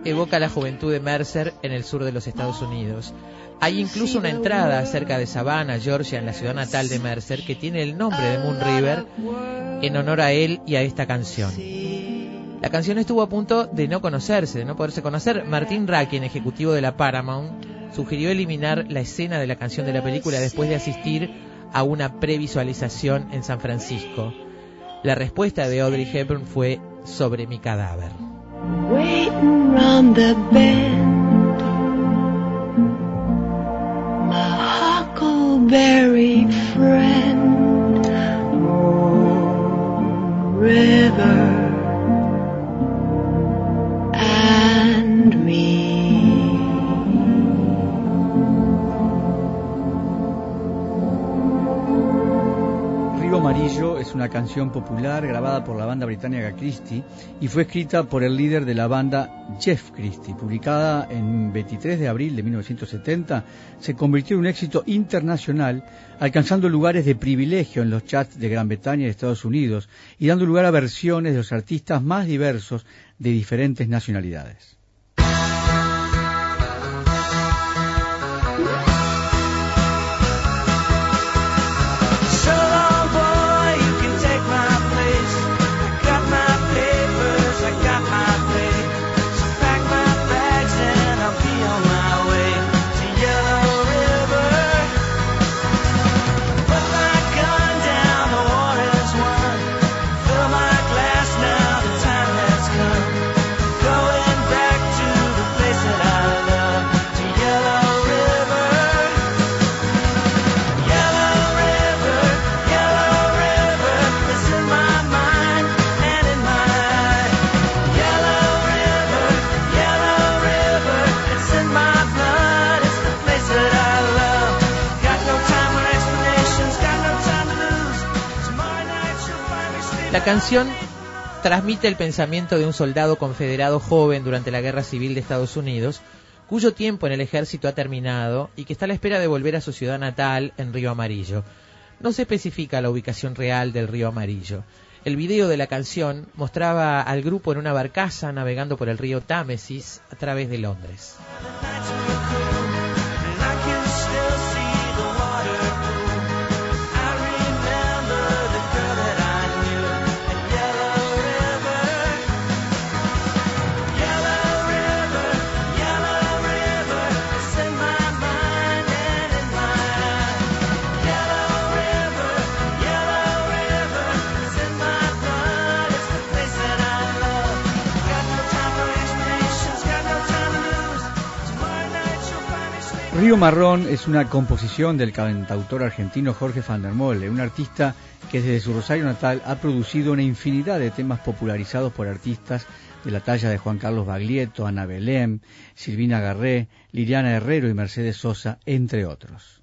Evoca la juventud de Mercer en el sur de los Estados Unidos. Hay incluso una entrada cerca de Savannah, Georgia, en la ciudad natal de Mercer, que tiene el nombre de Moon River en honor a él y a esta canción. La canción estuvo a punto de no conocerse, de no poderse conocer. Martín Rakin, ejecutivo de la Paramount, sugirió eliminar la escena de la canción de la película después de asistir a una previsualización en San Francisco. La respuesta de Audrey Hepburn fue sobre mi cadáver. Waiting round the bend. My huckleberry friend. Moon River. Es una canción popular grabada por la banda británica Christie y fue escrita por el líder de la banda Jeff Christie. Publicada en 23 de abril de 1970, se convirtió en un éxito internacional, alcanzando lugares de privilegio en los chats de Gran Bretaña y Estados Unidos y dando lugar a versiones de los artistas más diversos de diferentes nacionalidades. Canción transmite el pensamiento de un soldado confederado joven durante la Guerra Civil de Estados Unidos, cuyo tiempo en el ejército ha terminado y que está a la espera de volver a su ciudad natal en Río Amarillo. No se especifica la ubicación real del Río Amarillo. El video de la canción mostraba al grupo en una barcaza navegando por el río Támesis a través de Londres. Río Marrón es una composición del cantautor argentino Jorge van der Molle, un artista que desde su Rosario natal ha producido una infinidad de temas popularizados por artistas de la talla de Juan Carlos Baglietto, Ana Belém, Silvina Garré, Liliana Herrero y Mercedes Sosa, entre otros.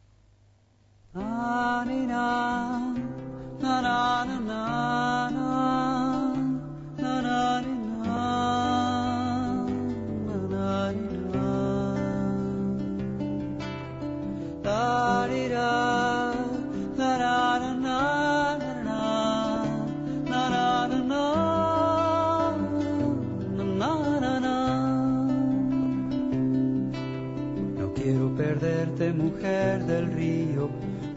Mujer del río,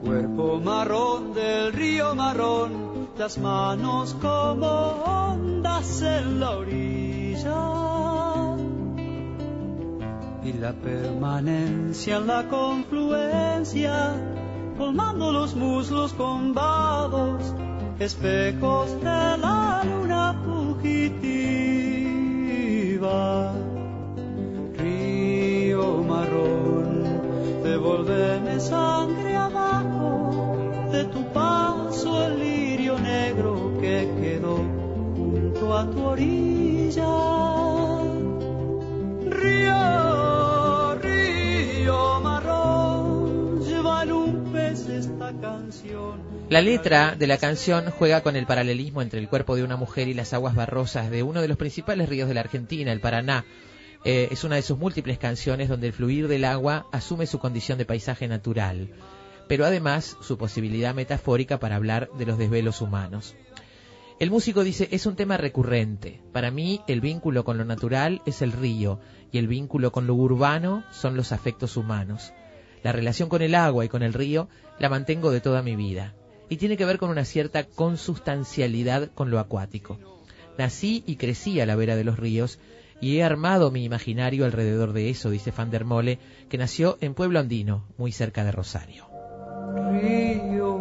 cuerpo marrón del río marrón, las manos como ondas en la orilla. Y la permanencia en la confluencia, colmando los muslos con espejos de la luna fugitiva. Río marrón, devuélveme sangre abajo de tu paso el lirio negro que quedó junto a tu orilla. La letra de la canción juega con el paralelismo entre el cuerpo de una mujer y las aguas barrosas de uno de los principales ríos de la Argentina, el Paraná. Eh, es una de sus múltiples canciones donde el fluir del agua asume su condición de paisaje natural, pero además su posibilidad metafórica para hablar de los desvelos humanos. El músico dice, es un tema recurrente. Para mí, el vínculo con lo natural es el río y el vínculo con lo urbano son los afectos humanos. La relación con el agua y con el río la mantengo de toda mi vida y tiene que ver con una cierta consustancialidad con lo acuático. Nací y crecí a la vera de los ríos y he armado mi imaginario alrededor de eso, dice Van der Mole, que nació en Pueblo Andino, muy cerca de Rosario. Río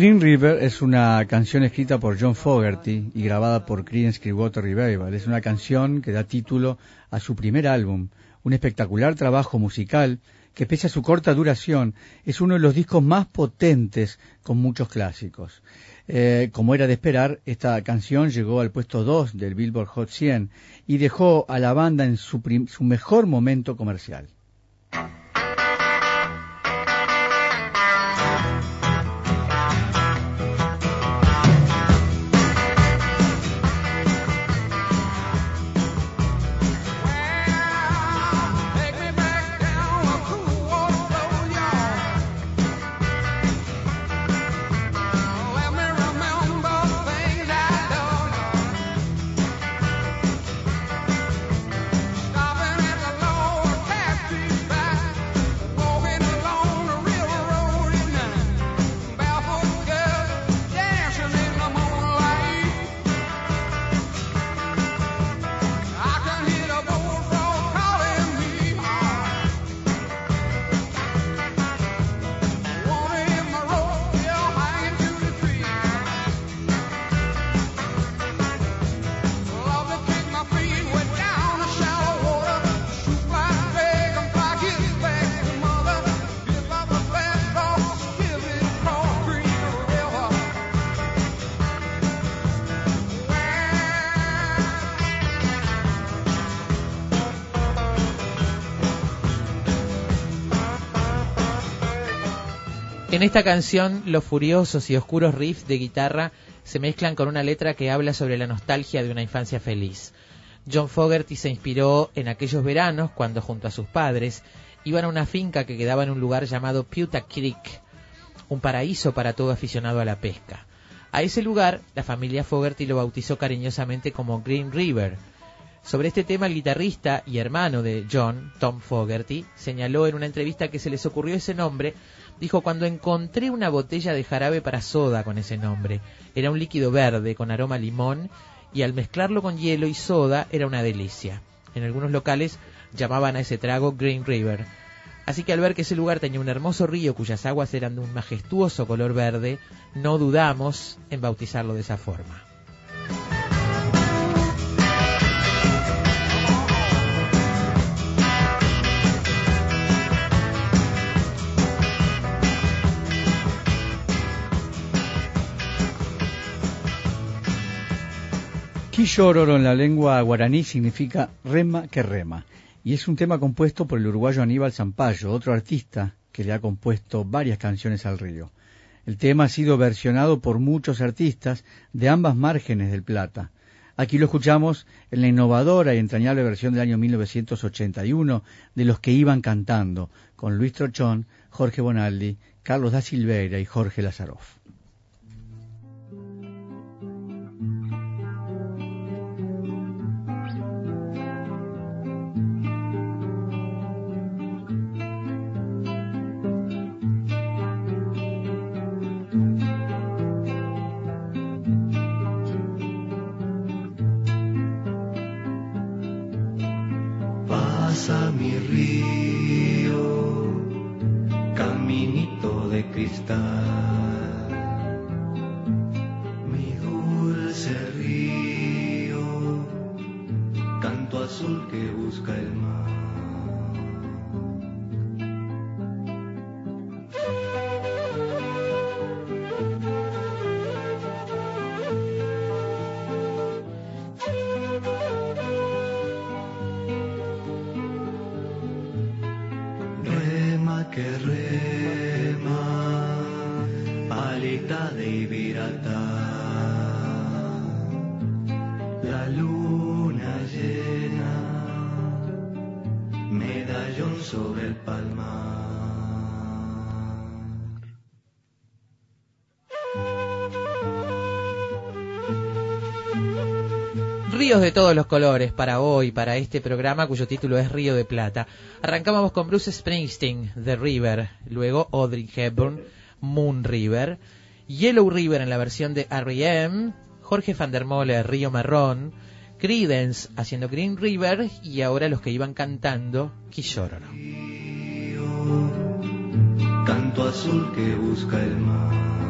Green River es una canción escrita por John Fogerty y grabada por Creedence Clearwater Revival. Es una canción que da título a su primer álbum, un espectacular trabajo musical que pese a su corta duración es uno de los discos más potentes con muchos clásicos. Eh, como era de esperar, esta canción llegó al puesto 2 del Billboard Hot 100 y dejó a la banda en su, su mejor momento comercial. En esta canción, los furiosos y oscuros riffs de guitarra se mezclan con una letra que habla sobre la nostalgia de una infancia feliz. John Fogerty se inspiró en aquellos veranos cuando, junto a sus padres, iban a una finca que quedaba en un lugar llamado Puta Creek, un paraíso para todo aficionado a la pesca. A ese lugar, la familia Fogerty lo bautizó cariñosamente como Green River. Sobre este tema, el guitarrista y hermano de John, Tom Fogerty, señaló en una entrevista que se les ocurrió ese nombre Dijo, cuando encontré una botella de jarabe para soda con ese nombre, era un líquido verde con aroma a limón y al mezclarlo con hielo y soda era una delicia. En algunos locales llamaban a ese trago Green River. Así que al ver que ese lugar tenía un hermoso río cuyas aguas eran de un majestuoso color verde, no dudamos en bautizarlo de esa forma. Quillororo en la lengua guaraní significa rema que rema y es un tema compuesto por el uruguayo Aníbal Zampayo, otro artista que le ha compuesto varias canciones al río. El tema ha sido versionado por muchos artistas de ambas márgenes del Plata. Aquí lo escuchamos en la innovadora y entrañable versión del año 1981 de Los que iban cantando, con Luis Trochón, Jorge Bonaldi, Carlos da Silveira y Jorge Lazaroff. Que rema, palita de Ibirata. La luna llena, medallón sobre el palmar. Ríos de todos los colores para hoy, para este programa cuyo título es Río de Plata. Arrancábamos con Bruce Springsteen, The River, luego Audrey Hepburn, Moon River, Yellow River en la versión de R.E.M., Jorge van der Molle, Río Marrón, Creedence haciendo Green River y ahora los que iban cantando Quillororo. Canto azul que busca el mar.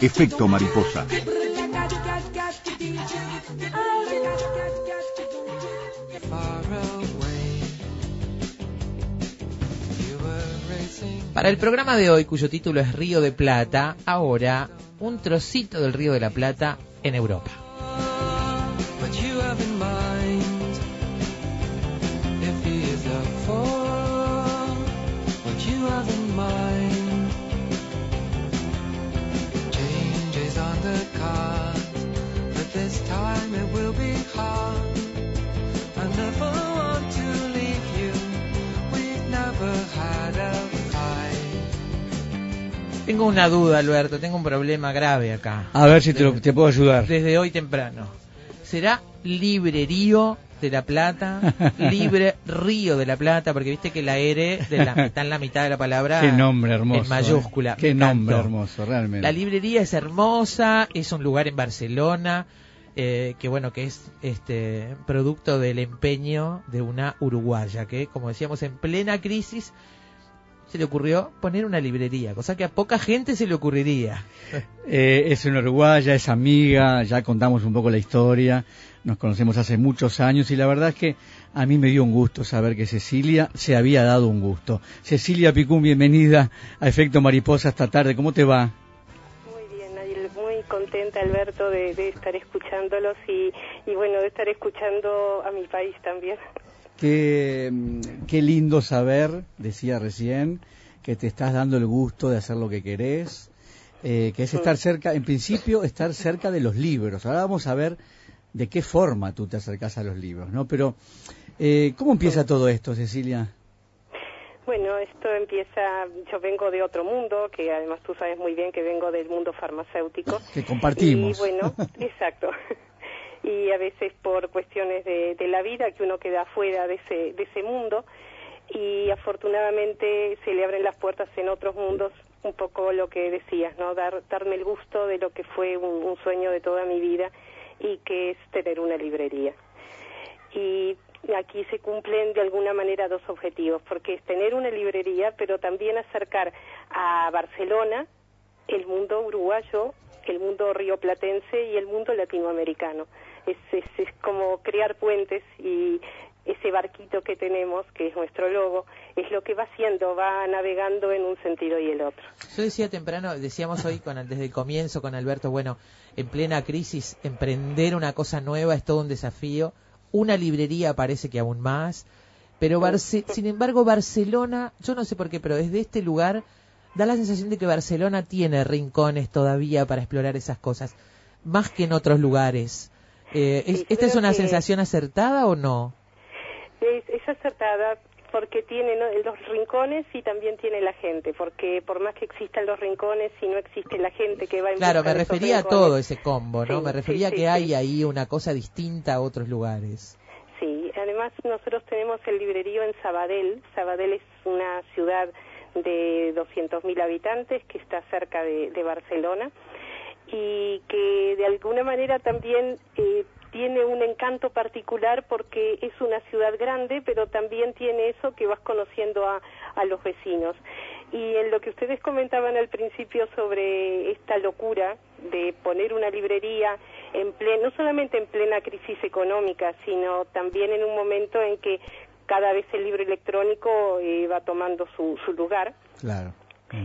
Efecto mariposa. Para el programa de hoy, cuyo título es Río de Plata, ahora un trocito del Río de la Plata en Europa. Tengo una duda, Alberto, tengo un problema grave acá. A ver si te, lo- te puedo ayudar. Desde hoy temprano. ¿Será Librerío de la Plata? Libre Río de la Plata, porque viste que la R de la- está en la mitad de la palabra. Qué nombre hermoso. En mayúscula. ¿eh? Qué nombre hermoso, realmente. La librería es hermosa, es un lugar en Barcelona, eh, que bueno, que es este producto del empeño de una uruguaya, que como decíamos, en plena crisis se le ocurrió poner una librería, cosa que a poca gente se le ocurriría. Eh, es una uruguaya, es amiga, ya contamos un poco la historia, nos conocemos hace muchos años y la verdad es que a mí me dio un gusto saber que Cecilia se había dado un gusto. Cecilia Picún, bienvenida a Efecto Mariposa esta tarde, ¿cómo te va? Muy bien, muy contenta, Alberto, de, de estar escuchándolos y, y bueno, de estar escuchando a mi país también. Qué, mm, qué lindo saber, decía recién, que te estás dando el gusto de hacer lo que querés, eh, que es estar cerca, en principio, estar cerca de los libros. Ahora vamos a ver de qué forma tú te acercas a los libros, ¿no? Pero, eh, ¿cómo empieza todo esto, Cecilia? Bueno, esto empieza, yo vengo de otro mundo, que además tú sabes muy bien que vengo del mundo farmacéutico. Que compartimos. Y bueno, exacto. Y a veces por cuestiones de, de la vida que uno queda fuera de ese, de ese mundo y afortunadamente se le abren las puertas en otros mundos, un poco lo que decías, ¿no? Dar, darme el gusto de lo que fue un, un sueño de toda mi vida y que es tener una librería. Y aquí se cumplen de alguna manera dos objetivos, porque es tener una librería, pero también acercar a Barcelona el mundo uruguayo, el mundo rioplatense y el mundo latinoamericano. Es, es, es como crear puentes y ese barquito que tenemos, que es nuestro logo, es lo que va haciendo, va navegando en un sentido y el otro. Yo decía temprano, decíamos hoy con, desde el comienzo con Alberto, bueno, en plena crisis, emprender una cosa nueva es todo un desafío. Una librería parece que aún más. Pero, Barce- sin embargo, Barcelona, yo no sé por qué, pero desde este lugar da la sensación de que Barcelona tiene rincones todavía para explorar esas cosas, más que en otros lugares. Eh, Sí, ¿Esta es una sensación acertada o no? Es, es acertada porque tiene ¿no? los rincones y también tiene la gente, porque por más que existan los rincones, si no existe la gente que va a Claro, me refería a todo ese combo, ¿no? Sí, me refería sí, a que sí, hay ahí una cosa distinta a otros lugares. Sí, además nosotros tenemos el librerío en Sabadell. Sabadell es una ciudad de 200.000 habitantes que está cerca de, de Barcelona y que de alguna manera también eh, tiene un encanto particular porque es una ciudad grande, pero también tiene eso que vas conociendo a, a los vecinos. Y en lo que ustedes comentaban al principio sobre esta locura de poner una librería en plen- no solamente en plena crisis económica, sino también en un momento en que cada vez el libro electrónico eh, va tomando su, su lugar Claro.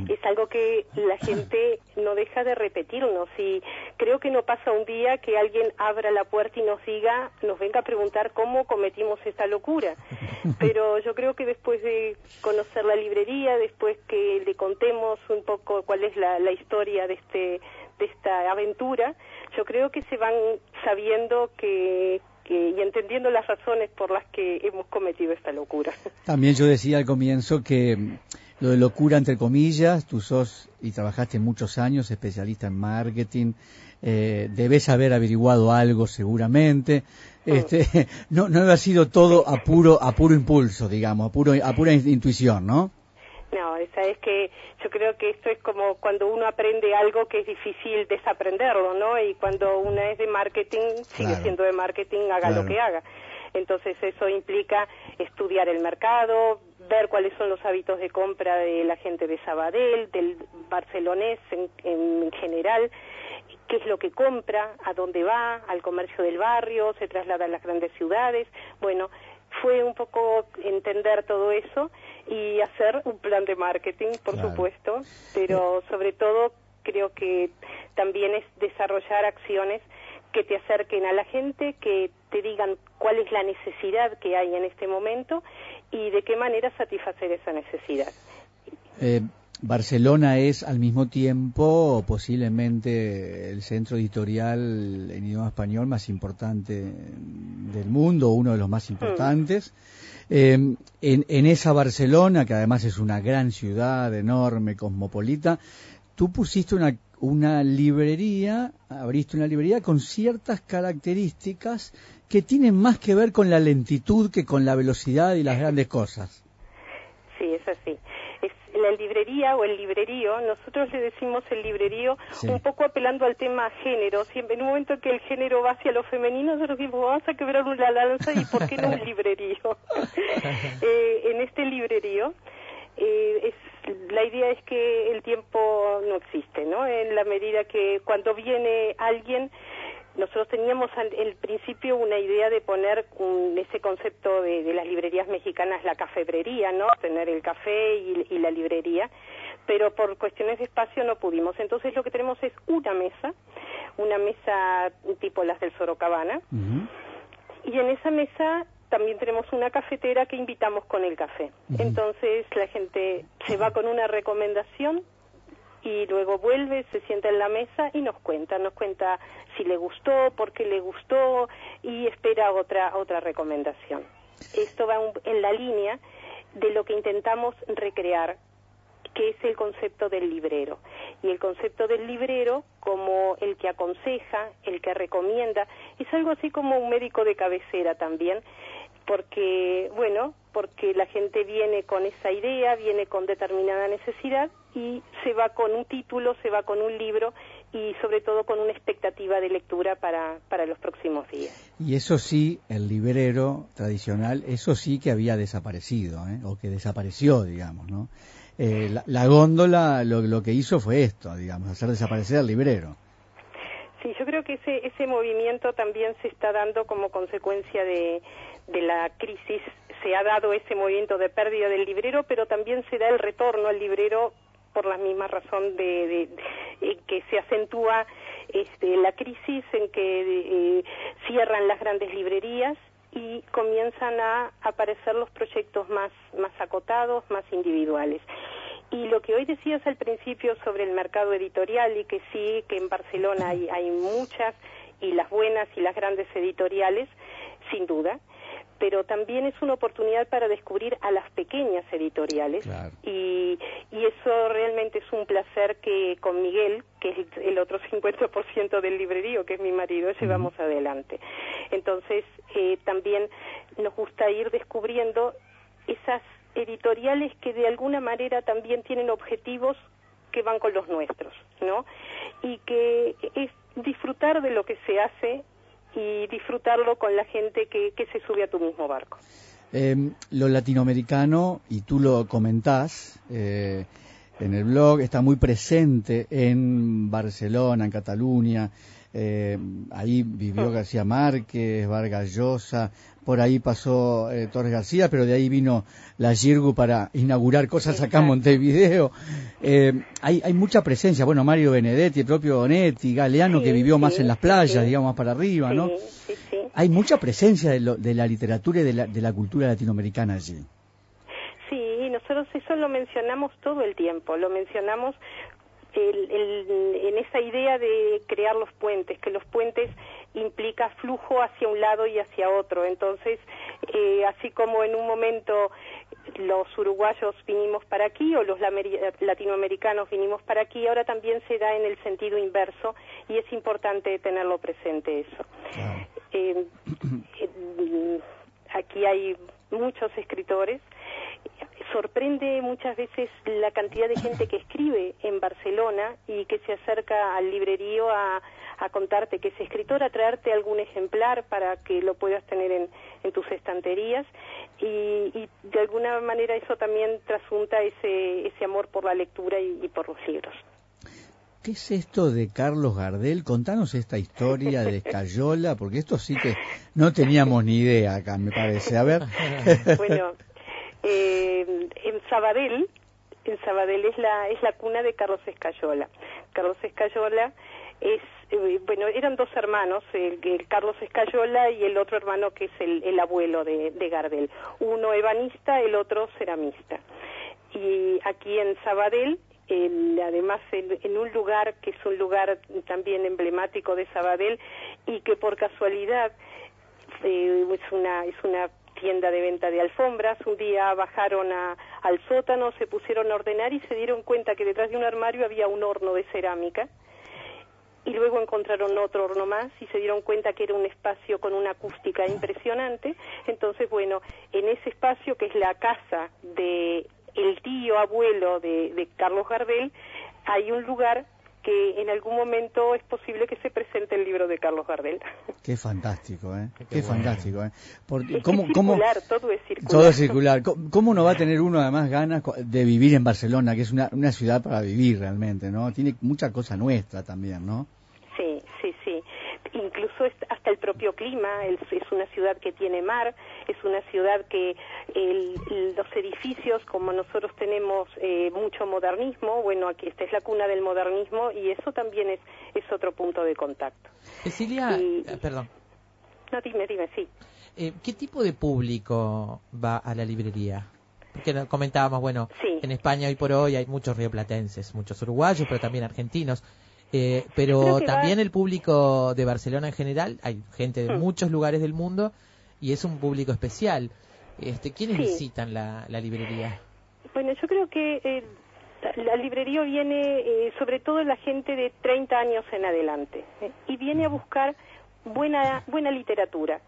Es algo que la gente no deja de repetirnos y creo que no pasa un día que alguien abra la puerta y nos diga, nos venga a preguntar cómo cometimos esta locura. Pero yo creo que después de conocer la librería, después que le contemos un poco cuál es la, la historia de este de esta aventura, yo creo que se van sabiendo que, que y entendiendo las razones por las que hemos cometido esta locura. También yo decía al comienzo que lo de locura entre comillas, tú sos y trabajaste muchos años, especialista en marketing, eh, debes haber averiguado algo seguramente. Este, no, no ha sido todo a puro, a puro impulso, digamos, a, puro, a pura in- intuición, ¿no? No, esa es que yo creo que esto es como cuando uno aprende algo que es difícil desaprenderlo, ¿no? Y cuando uno es de marketing, sigue Claro. siendo de marketing, haga Claro. lo que haga. Entonces eso implica estudiar el mercado, ver cuáles son los hábitos de compra de la gente de Sabadell, del barcelonés en, en general, qué es lo que compra, a dónde va, al comercio del barrio, se traslada a las grandes ciudades. Bueno, fue un poco entender todo eso y hacer un plan de marketing, por Claro. supuesto, pero sobre todo creo que también es desarrollar acciones que te acerquen a la gente, que te digan cuál es la necesidad que hay en este momento y de qué manera satisfacer esa necesidad. Eh, Barcelona es al mismo tiempo posiblemente el centro editorial en idioma español más importante del mundo, uno de los más importantes. Eh, en, en esa Barcelona, que además es una gran ciudad, enorme, cosmopolita, tú pusiste una, una librería, abriste una librería con ciertas características que tienen más que ver con la lentitud que con la velocidad y las grandes cosas. Sí, es así. Es la librería o el librerío, nosotros le decimos el librerío Sí. un poco apelando al tema género. Siempre, en un momento que el género va hacia lo femenino, nosotros decimos, vamos a quebrar una lanza y ¿por qué no un librerío? Eh, en este librerío, eh, es, la idea es que el tiempo no existe, ¿no? En la medida que cuando viene alguien, nosotros teníamos al el principio una idea de poner un- ese concepto de, de las librerías mexicanas, la cafebrería, ¿no? Tener el café y, y la librería, pero por cuestiones de espacio no pudimos. Entonces lo que tenemos es una mesa, una mesa tipo las del Sorocabana, y en esa mesa también tenemos una cafetera que invitamos con el café. Entonces la gente se va con una recomendación y luego vuelve, se sienta en la mesa y nos cuenta, nos cuenta si le gustó, por qué le gustó y espera otra otra recomendación. Esto va en la línea de lo que intentamos recrear, que es el concepto del librero. Y el concepto del librero, como el que aconseja, el que recomienda, es algo así como un médico de cabecera también, porque, bueno, porque la gente viene con esa idea, viene con determinada necesidad y se va con un título, se va con un libro y sobre todo con una expectativa de lectura para, para los próximos días. Y eso sí, el librero tradicional, eso sí que había desaparecido, ¿eh? o que desapareció, digamos, ¿no? Eh, la, la góndola lo, lo que hizo fue esto, digamos, hacer desaparecer al librero. Sí, yo creo que ese, ese movimiento también se está dando como consecuencia de, de la crisis. Se ha dado ese movimiento de pérdida del librero, pero también se da el retorno al librero por la misma razón de, eh, que se acentúa este, la crisis en que eh, cierran las grandes librerías y comienzan a aparecer los proyectos más, más acotados, más individuales. Y lo que hoy decías al principio sobre el mercado editorial y que sí, que en Barcelona hay, hay muchas y las buenas y las grandes editoriales, sin duda, pero también es una oportunidad para descubrir a las pequeñas editoriales y, y eso realmente es un placer que con Miguel, que es el otro 50% del librerío, que es mi marido, llevamos adelante. Entonces, eh, también nos gusta ir descubriendo esas editoriales que de alguna manera también tienen objetivos que van con los nuestros, ¿no? Y que es disfrutar de lo que se hace y disfrutarlo con la gente que, que se sube a tu mismo barco. Eh, lo latinoamericano, y tú lo comentás eh, en el blog, está muy presente en Barcelona, en Cataluña. Eh, ahí vivió García Márquez, Vargas Llosa, por ahí pasó eh, Torres García, pero de ahí vino la Girgu para inaugurar cosas acá en Montevideo. Eh, hay, hay mucha presencia, bueno, Mario Benedetti, el propio Bonetti, Galeano, que vivió más en las playas, digamos, más para arriba, ¿no? Sí, sí. Hay mucha presencia de, lo- de la literatura y de la, de la cultura latinoamericana allí. Sí, nosotros eso lo mencionamos todo el tiempo, lo mencionamos el- el- en esa idea de crear los puentes, que los puentes implica flujo hacia un lado y hacia otro. Entonces, eh, así como en un momento los uruguayos vinimos para aquí o los latinoamericanos vinimos para aquí, ahora también se da en el sentido inverso y es importante tenerlo presente eso. Eh, eh, aquí hay muchos escritores. Sorprende muchas veces la cantidad de gente que escribe en Barcelona y que se acerca al librerío a, a contarte que es escritor, a traerte algún ejemplar para que lo puedas tener en, en tus estanterías y, y de alguna manera eso también trasunta ese, ese amor por la lectura y- y por los libros. ¿Qué es esto de Carlos Gardel? Contanos esta historia de Escayola, porque esto sí que no teníamos ni idea acá, me parece. A ver. Bueno, eh, en Sabadell, en Sabadell es la es la cuna de Carlos Escayola. Carlos Escayola es eh, bueno, eran dos hermanos, el, Carlos Escayola y el otro hermano que es el, el abuelo de, de Gardel. Uno ebanista, el otro ceramista. Y aquí en Sabadell, el- además en, en un lugar que es un lugar también emblemático de Sabadell y que por casualidad eh, es una es una tienda de venta de alfombras. Un día bajaron al sótano, se pusieron a ordenar y se dieron cuenta que detrás de un armario había un horno de cerámica. Y luego encontraron otro horno más y se dieron cuenta que era un espacio con una acústica impresionante. Entonces, bueno, en ese espacio que es la casa de el tío abuelo de, de Carlos Gardel, hay un lugar que en algún momento es posible que se presente el libro de Carlos Gardel. Qué fantástico, ¿eh? Qué, bueno. fantástico, ¿eh? Porque, Es ¿cómo, que es cómo, circular, todo es circular. todo es circular. ¿Cómo, cómo no va a tener uno además ganas de vivir en Barcelona, que es una, una ciudad para vivir realmente, ¿no? Tiene mucha cosa nuestra también, ¿no? Sí. Incluso es- hasta el propio clima, es, es una ciudad que tiene mar, es una ciudad que el- los edificios, como nosotros tenemos eh, mucho modernismo, bueno, aquí esta es la cuna del modernismo y eso también es, es otro punto de contacto. Cecilia, Y- eh, perdón, No, dime, dime, sí. eh, ¿qué tipo de público va a la librería? Porque no- comentábamos, bueno, Sí. en España hoy por hoy hay muchos rioplatenses, muchos uruguayos, pero también argentinos. Eh, pero también va- el público de Barcelona en general, hay gente de Hmm. muchos lugares del mundo y es un público especial. Este, ¿Quiénes Sí. visitan la, la librería? Bueno, yo creo que eh, la, la librería viene eh, sobre todo la gente de 30 años en adelante ¿eh? y viene a buscar buena buena literatura.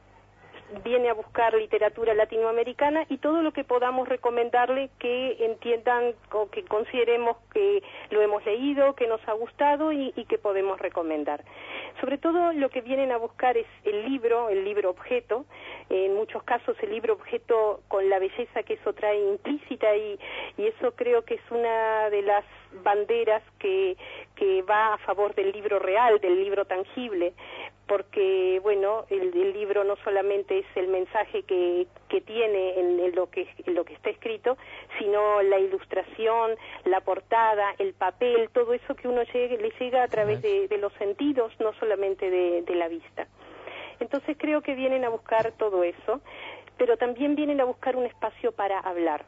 Viene a buscar literatura latinoamericana y todo lo que podamos recomendarle que entiendan o que consideremos que lo hemos leído, que nos ha gustado y, que podemos recomendar. Sobre todo lo que vienen a buscar es el libro, el libro objeto, en muchos casos el libro objeto con la belleza que eso trae implícita y, y eso creo que es una de las banderas que, que va a favor del libro real, del libro tangible, porque bueno, el, el libro no solamente es el mensaje que, que tiene en, en lo que en lo que está escrito, sino la ilustración, la portada, el papel, todo eso que uno llegue, le llega a través de, de los sentidos, no solamente de, de la vista. Entonces creo que vienen a buscar todo eso, pero también vienen a buscar un espacio para hablar.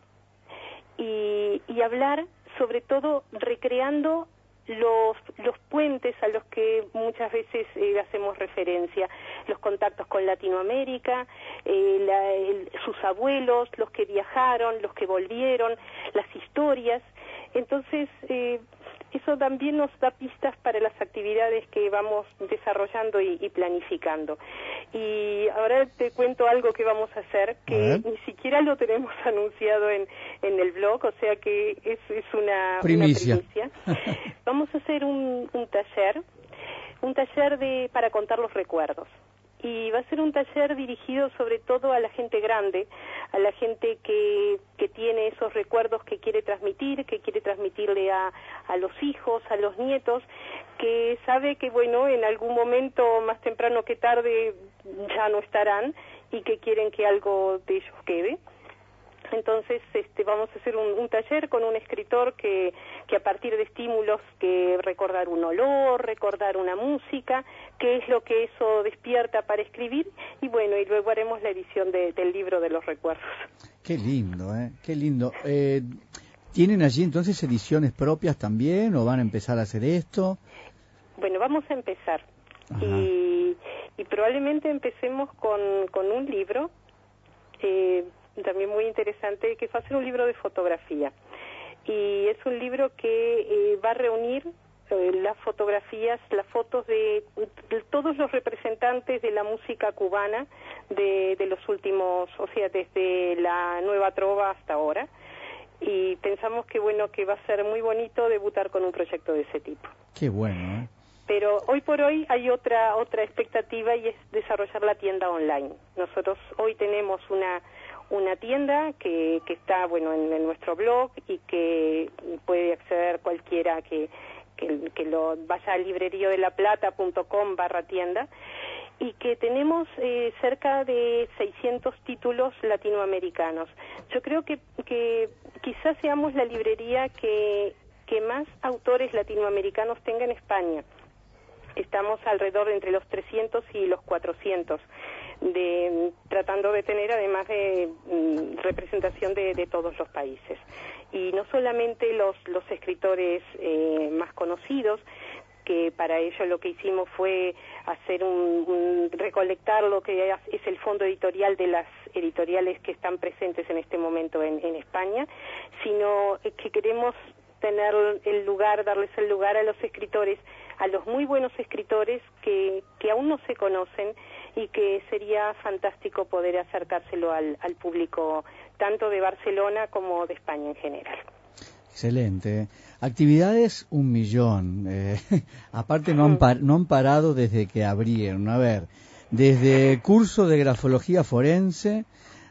Y, y hablar sobre todo recreando los, los puentes a los que muchas veces eh, hacemos referencia, los contactos con Latinoamérica, eh, la- el- sus abuelos, los que viajaron, los que volvieron, las historias. Entonces, eh, eso también nos da pistas para las actividades que vamos desarrollando y, y planificando. Y ahora te cuento algo que vamos a hacer, que A ni siquiera lo tenemos anunciado en, en el blog, o sea que es, es una una Primicia. primicia. Vamos a hacer un, un taller, un taller de para contar los recuerdos. Y va a ser un taller dirigido sobre todo a la gente grande, a la gente que, que tiene esos recuerdos que quiere transmitir, que quiere transmitirle a, a los hijos, a los nietos, que sabe que, bueno, en algún momento más temprano que tarde ya no estarán y que quieren que algo de ellos quede. Entonces, este, vamos a hacer un, un taller con un escritor que, que a partir de estímulos, que recordar un olor, recordar una música, qué es lo que eso despierta para escribir, y bueno, y luego haremos la edición de- del libro de los recuerdos. Qué lindo, ¿eh? Qué lindo. Eh, ¿Tienen allí entonces ediciones propias también o van a empezar a hacer esto? Bueno, vamos a empezar. Y, y probablemente empecemos con, con un libro, eh, también muy interesante, que va a ser un libro de fotografía. Y es un libro que eh, va a reunir eh, las fotografías, las fotos de, de todos los representantes de la música cubana de, de los últimos, o sea, desde la nueva trova hasta ahora. Y pensamos que bueno, que va a ser muy bonito debutar con un proyecto de ese tipo. Qué bueno, ¿eh? Pero hoy por hoy hay otra otra expectativa y es desarrollar la tienda online. Nosotros hoy tenemos una una tienda que, que está bueno en, nuestro blog y que puede acceder cualquiera que, que, que lo vaya a librerioDelaPlata.com barra tienda y que tenemos eh, cerca de 600 títulos latinoamericanos. Yo creo que, que quizás seamos la librería que, que más autores latinoamericanos tenga en España. Estamos alrededor de entre los 300 y los 400, de, tratando de tener además de mm, representación de, de todos los países. Y no solamente los, escritores eh, más conocidos, que para ello lo que hicimos fue hacer un- recolectar lo que es el fondo editorial de las editoriales que están presentes en este momento en, en España, sino que queremos tener el lugar, darles el lugar a los escritores, a los muy buenos escritores que, que aún no se conocen y que sería fantástico poder acercárselo al, al público tanto de Barcelona como de España en general. Excelente. Actividades, un millón. Eh, aparte no han, par- no han parado desde que abrieron. A ver, desde curso de grafología forense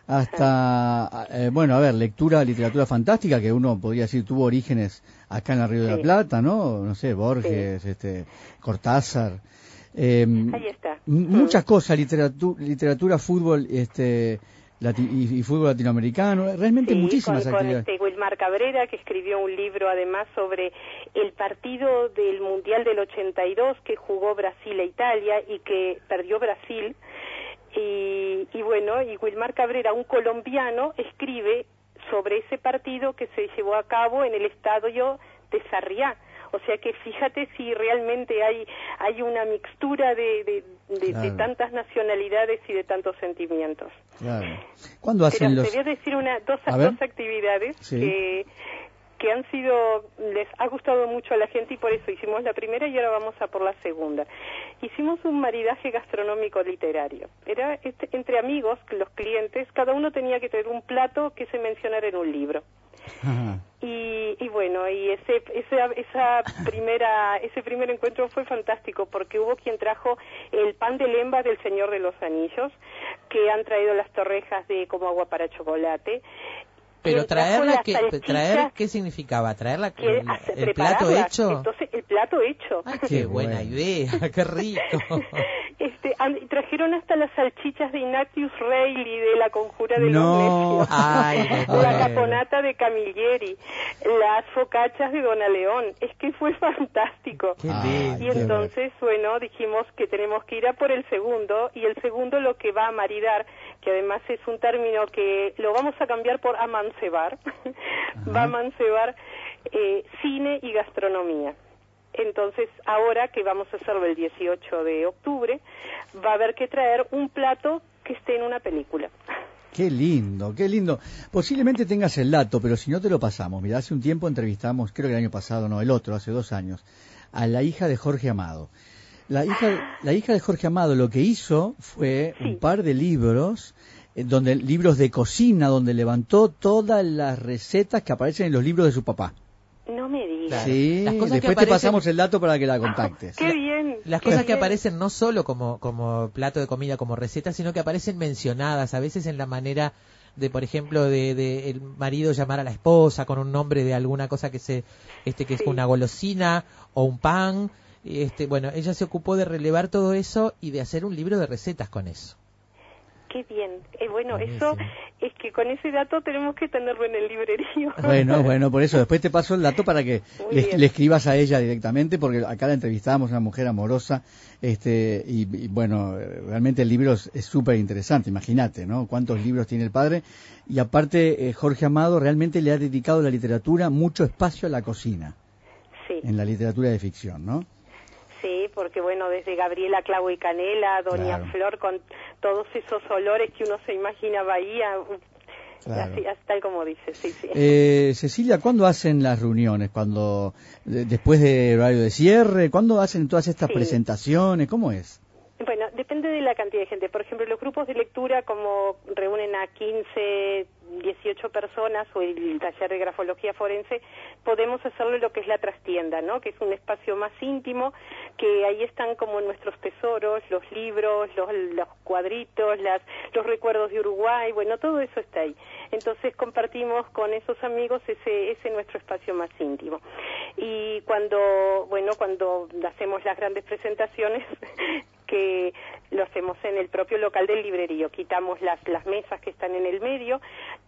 hasta, eh, bueno, a ver, lectura, literatura fantástica, que uno podría decir tuvo orígenes acá en la Río de la. Plata, ¿no? No sé, Borges, este, Cortázar. Eh, Ahí está. m- Muchas cosas, literatura, literatura fútbol este, y, y fútbol latinoamericano, realmente Sí, muchísimas con, con actividades. este Wilmar Cabrera, que escribió un libro además sobre el partido del Mundial del 82 que jugó Brasil e Italia y que perdió Brasil. Y, y bueno, y Wilmar Cabrera, un colombiano, escribe sobre ese partido que se llevó a cabo en el estadio de Sarriá. O sea que fíjate si realmente hay hay una mixtura de, de, de- de Claro. tantas nacionalidades y de tantos sentimientos. Claro. ¿Cuándo hacen Pero los...? te voy a decir una, dos, A dos actividades Sí. que, que han sido, les ha gustado mucho a la gente y por eso hicimos la primera y ahora vamos a por la segunda. Hicimos un maridaje gastronómico literario. Era este- entre amigos, los clientes, cada uno tenía que tener un plato que se mencionara en un libro. Y, y bueno, y ese, esa, esa primera, ese primer encuentro fue fantástico porque hubo quien trajo el pan de lemba del Señor de los Anillos, que han traído las torrejas de como agua para chocolate. Pero traerla, las ¿qué, salchichas traer, ¿qué significaba? ¿Traerla que el, el plato hecho? Entonces, el plato hecho. Qué buena idea, qué rico. Este, trajeron hasta las salchichas de Ignatius Reilly de la Conjura de No. los Necios. Ay, la caponata de Camilleri, las focachas de Dona León. Es que fue fantástico. Qué. Y qué entonces, bueno, dijimos que tenemos que ir a por el segundo, y el segundo lo que va a maridar, que además es un término que lo vamos a cambiar por amancebar, va a amancebar eh, cine y gastronomía. Entonces, ahora que vamos a hacerlo el 18 de octubre, va a haber que traer un plato que esté en una película. Qué lindo, qué lindo. Posiblemente tengas el dato, pero si no te lo pasamos. Mira, hace un tiempo entrevistamos, creo que el año pasado, no, el otro, hace dos años, a la hija de Jorge Amado. La hija, la hija de Jorge Amado lo que hizo fue un par de libros, eh, donde libros de cocina, donde levantó todas las recetas que aparecen en los libros de su papá. No me digas. Sí, Las cosas que después te pasamos el dato para que la contactes. ¡Qué bien! Las qué cosas que aparecen no solo como, como plato de comida, como receta, sino que aparecen mencionadas, a veces en la manera de, por ejemplo, de, de el marido llamar a la esposa con un nombre de alguna cosa que se, este, que es una golosina o un pan. Este, bueno, ella se ocupó de relevar todo eso y de hacer un libro de recetas con eso. Qué bien. Eh, bueno, eso es que con ese dato tenemos que tenerlo en el librerío. Bueno, bueno, por eso después te paso el dato para que le, escribas a ella directamente, porque acá la entrevistábamos, una mujer amorosa, este, y, y bueno, realmente el libro es es súper interesante, imagínate, ¿no? Cuántos libros tiene el padre, y aparte eh, Jorge Amado realmente le ha dedicado a la literatura mucho espacio a la cocina, Sí. en la literatura de ficción, ¿no? Sí, porque bueno, desde Gabriela Clavo y Canela, Doña Claro. Flor, con todos esos olores que uno se imagina Bahía, Claro. así, tal como dice, sí, sí. Eh, Cecilia, ¿cuándo hacen las reuniones? ¿Cuándo, de- después de horario de cierre? ¿Cuándo hacen todas estas Sí. presentaciones? ¿Cómo es? Bueno, depende de la cantidad de gente. Por ejemplo, los grupos de lectura, como reúnen a 15, 18 personas, o el taller de grafología forense, podemos hacerlo lo que es la trastienda, ¿no? Que es un espacio más íntimo, que ahí están como nuestros tesoros, los libros, los, cuadritos, las, los recuerdos de Uruguay, bueno, todo eso está ahí. Entonces compartimos con esos amigos ese, nuestro espacio más íntimo. Y cuando, bueno, cuando hacemos las grandes presentaciones, que lo hacemos en el propio local del librerío. Quitamos las mesas que están en el medio,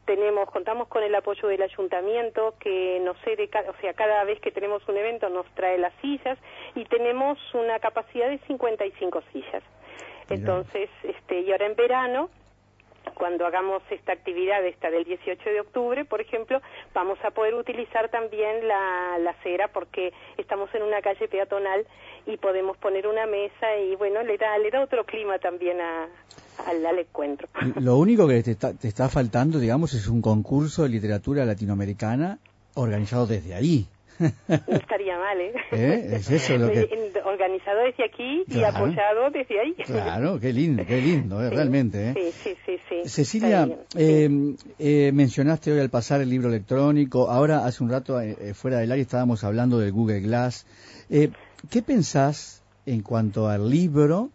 tenemos, contamos con el apoyo del ayuntamiento que nos cede, o sea, cada vez que tenemos un evento nos trae las sillas y tenemos una capacidad de 55 sillas. Entonces, este, y ahora en verano, cuando hagamos esta actividad esta del 18 de octubre, por ejemplo, vamos a poder utilizar también la, la acera porque estamos en una calle peatonal y podemos poner una mesa y bueno, le da, le da otro clima también a, al, encuentro. Lo único que te te está faltando, digamos, es un concurso de literatura latinoamericana organizado desde ahí. No estaría mal, ¿eh? ¿Eh? Es eso lo que- Organizado desde aquí y Claro. apoyado desde ahí. Claro, qué lindo, qué lindo, eh, Sí, realmente. ¿eh? Sí, sí, sí, sí. Cecilia, eh, eh, mencionaste hoy al pasar el libro electrónico, ahora hace un rato fuera del área estábamos hablando del Google Glass. Eh, ¿Qué pensás en cuanto al libro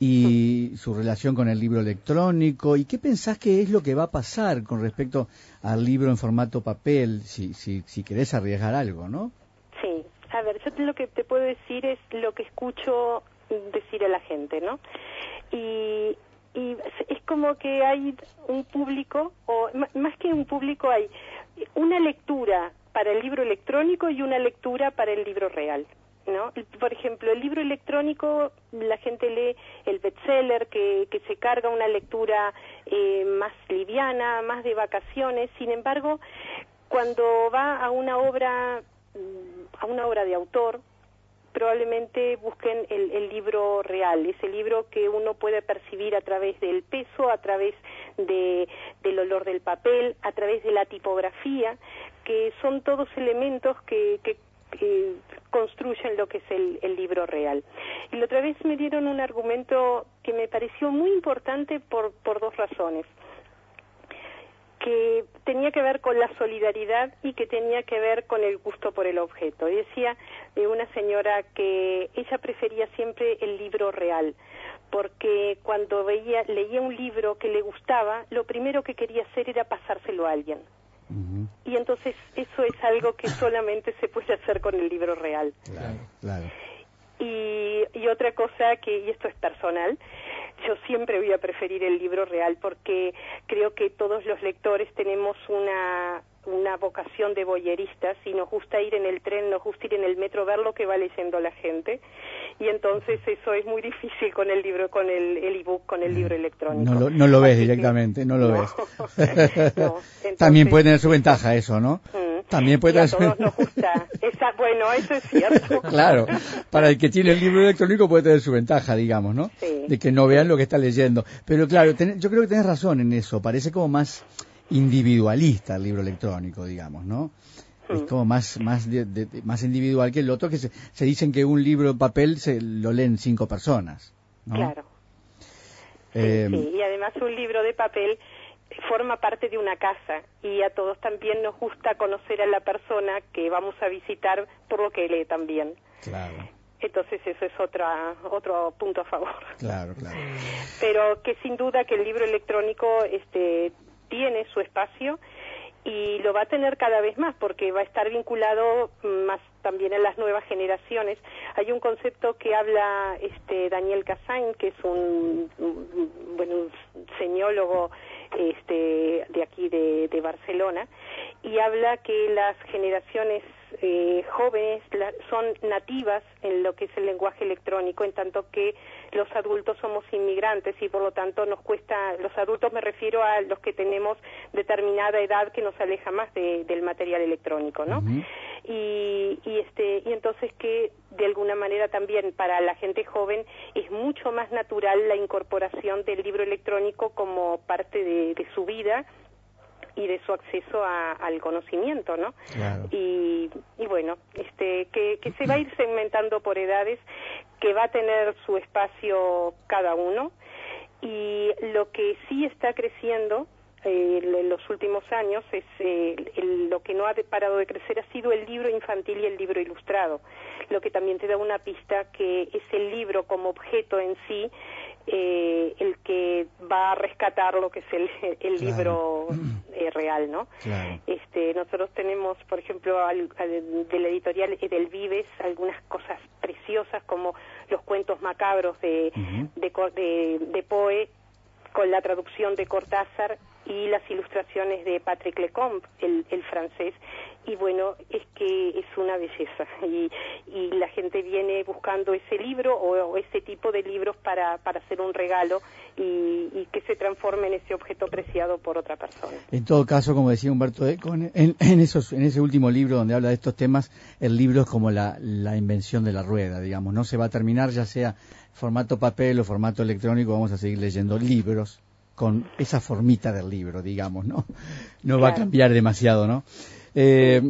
y su relación con el libro electrónico? ¿Y qué pensás que es lo que va a pasar con respecto al libro en formato papel, si, si, si querés arriesgar algo, ¿no? Sí, a ver, yo lo que te puedo decir es lo que escucho decir a la gente, ¿no? Y, y es- como que hay un público, o más que un público, hay una lectura para el libro electrónico y una lectura para el libro real. ¿No? Por ejemplo, el libro electrónico, la gente lee el bestseller que, que se carga una lectura eh, más liviana, más de vacaciones. Sin embargo, cuando va a una obra mm, a una obra de autor probablemente busquen el, el libro real, ese libro que uno puede percibir a través del peso, a través de, del olor del papel, a través de la tipografía, que son todos elementos que, que, que construyen lo que es el, el libro real. Y la otra vez me dieron un argumento que me pareció muy importante por, por dos razones que tenía que ver con la solidaridad y que tenía que ver con el gusto por el objeto. Decía de una señora que ella prefería siempre el libro real, porque cuando veía, leía un libro que le gustaba, lo primero que quería hacer era pasárselo a alguien. Y entonces eso es algo que solamente se puede hacer con el libro real. Claro. Y, y otra cosa que, y esto es personal, yo siempre voy a preferir el libro real porque creo que todos los lectores tenemos una, una vocación de boyeristas y nos gusta ir en el tren, nos gusta ir en el metro, ver lo que va leyendo la gente. Y entonces eso es muy difícil con el libro, con el el ebook, con el libro electrónico. No lo, no lo ves Así que- directamente, no lo No. ves. No, entonces- También puede tener su ventaja eso, ¿no? Mm. También puede Y a todos nos gusta. Esa, bueno, eso es cierto. Claro, para el que tiene el libro electrónico puede tener su ventaja, digamos, ¿no? Sí. De que no vean lo que está leyendo. Pero claro, ten- yo creo que tenés razón en eso. Parece como más individualista el libro electrónico, digamos, ¿no? Es como más más de- de- más individual que el otro, que se, se dicen que un libro en papel se lo leen cinco personas, ¿no? Claro. Eh, Sí, y además un libro de papel forma parte de una casa y a todos también nos gusta conocer a la persona que vamos a visitar por lo que lee también. Claro, Entonces eso es otra, otro punto a favor. claro, claro. Pero que sin duda que el libro electrónico este, tiene su espacio y lo va a tener cada vez más porque va a estar vinculado más también en las nuevas generaciones. Hay un concepto que habla este Daniel Cassain, que es un, un- bueno, un semiólogo este, de aquí de, de Barcelona, y habla que las generaciones eh, jóvenes la- son nativas en lo que es el lenguaje electrónico, en tanto que los adultos somos inmigrantes y por lo tanto nos cuesta, los adultos me refiero a los que tenemos determinada edad que nos aleja más de- del material electrónico, ¿no? y, y este y entonces que de alguna manera también para la gente joven es mucho más natural la incorporación del libro electrónico como parte de, de su vida y de su acceso a- al conocimiento, ¿no? Y, y bueno, este, que, que se va a ir segmentando por edades, que va a tener su espacio cada uno y lo que sí está creciendo eh, en los últimos años es eh, el- lo que no ha parado de crecer ha sido el libro infantil y el libro ilustrado, lo que también te da una pista que es el libro como objeto en sí eh, el que va a rescatar lo que es el, el libro eh, real, ¿no? Este, nosotros tenemos, por ejemplo, al- al- de la editorial Edelvives algunas cosas preciosas como los cuentos macabros de, de, Co- de, de Poe con la traducción de Cortázar y las ilustraciones de Patrick Lecomte, el, francés. Y bueno, es que es una belleza. Y, y la gente viene buscando ese libro o, ese tipo de libros para, para hacer un regalo y, y que se transforme en ese objeto preciado por otra persona. En todo caso, como decía Humberto Eco, en, en- en esos, en ese último libro donde habla de estos temas, el libro es como la, la invención de la rueda, digamos. No se va a terminar, ya sea formato papel o formato electrónico, vamos a seguir leyendo libros con esa formita del libro, digamos, ¿no? No va a cambiar demasiado, ¿no? Eh,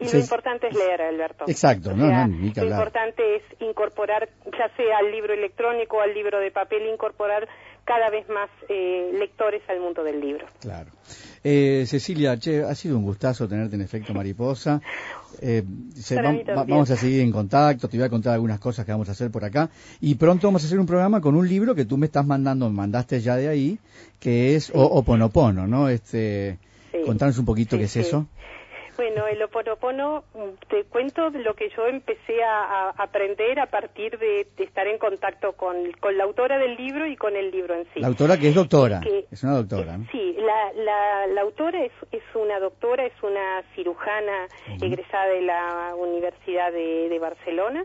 Y lo importante es leer, Alberto. Exacto, O no, no, ni que lo hablar. importante es incorporar, ya sea al libro electrónico o al libro de papel, incorporar cada vez más eh, lectores al mundo del libro. Claro. Eh, Cecilia, che, ha sido un gustazo tenerte en Efecto Mariposa. Eh, se- va- vamos a seguir en contacto, te voy a contar algunas cosas que vamos a hacer por acá. Y pronto vamos a hacer un programa con un libro que tú me estás mandando, me mandaste ya de ahí, que es O Oponopono, ¿no? Este, Sí. Contanos un poquito qué es sí. eso. Bueno, el Oponopono, mm, te cuento lo que yo empecé a, a aprender a partir de, de estar en contacto con, con la autora del libro y con el libro en sí. La autora que es doctora, Que- es una doctora, ¿no? Sí, la, la, la autora es, es una doctora, es una cirujana egresada de la Universidad de, de Barcelona,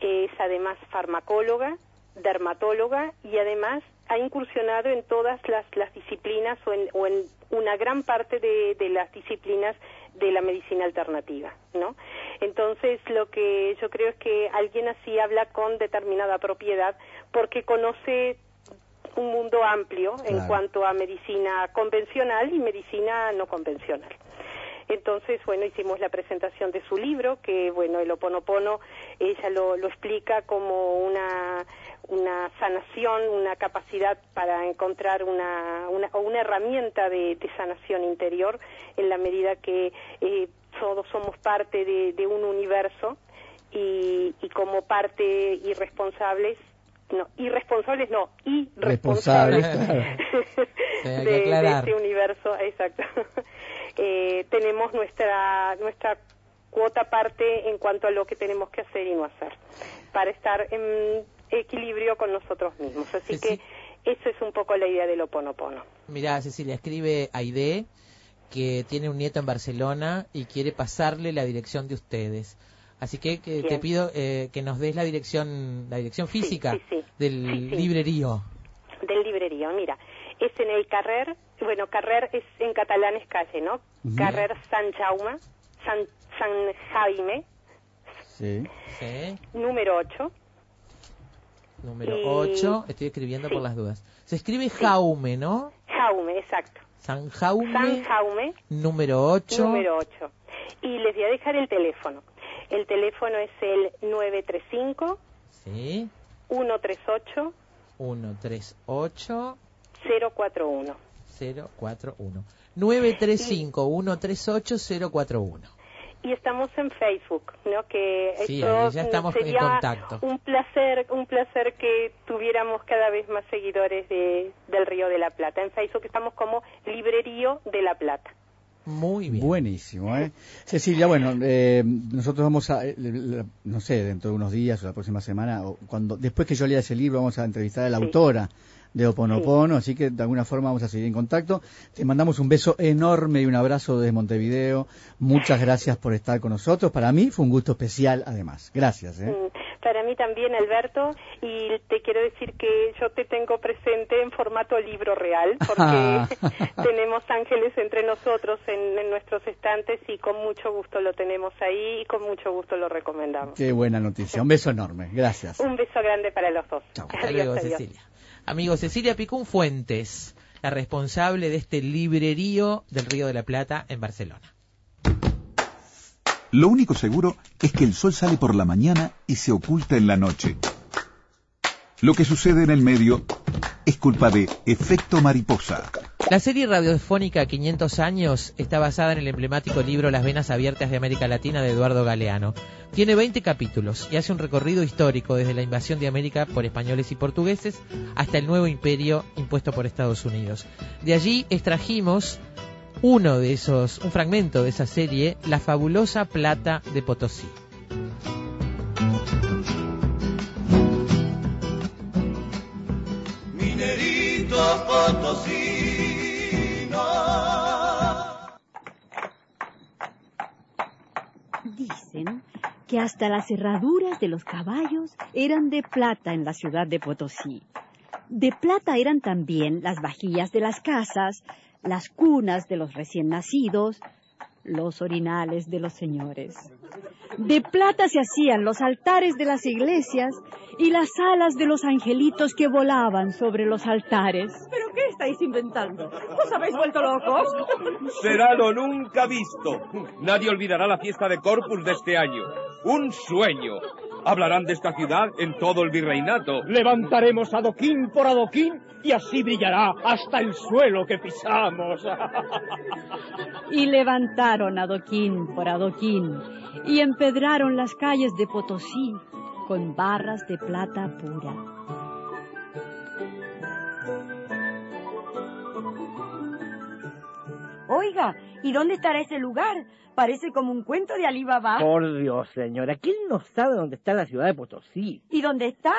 es además farmacóloga, dermatóloga y además ha incursionado en todas las, las disciplinas o en, o en una gran parte de, de las disciplinas de la medicina alternativa, ¿no? Entonces, lo que yo creo es que alguien así habla con determinada propiedad porque conoce un mundo amplio en cuanto a medicina convencional y medicina no convencional. Entonces, bueno, hicimos la presentación de su libro, que, bueno, el Oponopono, ella lo, lo explica como una, una sanación, una capacidad para encontrar una, una, una herramienta de, de sanación interior en la medida que eh, todos somos parte de, de un universo y, y como parte irresponsables no, irresponsables no, irresponsables de, de este universo, exacto. Eh, tenemos nuestra nuestra cuota parte en cuanto a lo que tenemos que hacer y no hacer. Para estar en equilibrio con nosotros mismos. Así que eso es un poco la idea del Oponopono. Mira, Cecilia, escribe Aide que tiene un nieto en Barcelona y quiere pasarle la dirección de ustedes. Así que, que te pido eh, que nos des la dirección, la dirección física sí, sí. del Sí, sí. librerío. Del librería, mira, es en el Carrer, bueno, Carrer es en catalán es calle, ¿no? Carrer San Jaume, San, San Jaime, Sí. Sí. número 8. Número Y- 8, estoy escribiendo por sí. las dudas. Se escribe Jaume, ¿no? Jaume, exacto. San Jaume, San Jaume, número 8. número 8. Y les voy a dejar el teléfono. El teléfono es el 935 Sí. 138 138 041. 041. 935 138 041. Y estamos en Facebook, ¿no? Que Sí, esto ya estamos en sería contacto. Un placer, un placer que tuviéramos cada vez más seguidores de, del Río de la Plata. En Facebook estamos como Librerío de la Plata. Muy bien. Buenísimo, ¿eh? Cecilia, bueno, eh, nosotros vamos a, eh, no sé, dentro de unos días o la próxima semana, o cuando después que yo lea ese libro, vamos a entrevistar a la Sí. autora de Oponopono, así que de alguna forma vamos a seguir en contacto. Te mandamos un beso enorme y un abrazo desde Montevideo. Muchas gracias por estar con nosotros. Para mí fue un gusto especial, además. Gracias, ¿eh? Mm, Para mí también, Alberto, y te quiero decir que yo te tengo presente en formato libro real, porque tenemos ángeles entre nosotros en, en nuestros estantes y con mucho gusto lo tenemos ahí y con mucho gusto lo recomendamos. Qué buena noticia. Un beso enorme. Gracias. Un beso grande para los dos. Hasta luego, Cecilia. Amigo, Cecilia Picún Fuentes, la responsable de este librerío del Río de la Plata en Barcelona. Lo único seguro es que el sol sale por la mañana y se oculta en la noche. Lo que sucede en el medio es culpa de efecto mariposa. La serie radiofónica 500 años está basada en el emblemático libro Las venas abiertas de América Latina de Eduardo Galeano. Tiene 20 capítulos y hace un recorrido histórico desde la invasión de América por españoles y portugueses hasta el nuevo imperio impuesto por Estados Unidos. De allí extrajimos uno de esos, un fragmento de esa serie, La fabulosa plata de Potosí. Potosino. Que hasta las herraduras de los caballos eran de plata en la ciudad de Potosí. De plata eran también las vajillas de las casas, las cunas de los recién nacidos, los orinales de los señores. De plata se hacían los altares de las iglesias y las alas de los angelitos que volaban sobre los altares. ¿Pero qué estáis inventando? ¿Os habéis vuelto locos? Será lo nunca visto. Nadie olvidará la fiesta de Corpus de este año. Un sueño. Hablarán de esta ciudad en todo el virreinato. Levantaremos adoquín por adoquín y así brillará hasta el suelo que pisamos. Y levantaron adoquín por adoquín y empedraron las calles de Potosí con barras de plata pura. Oiga, ¿y dónde estará ese lugar? Parece como un cuento de Alibaba. Por Dios, señora, ¿quién no sabe dónde está la ciudad de Potosí? ¿Y dónde está?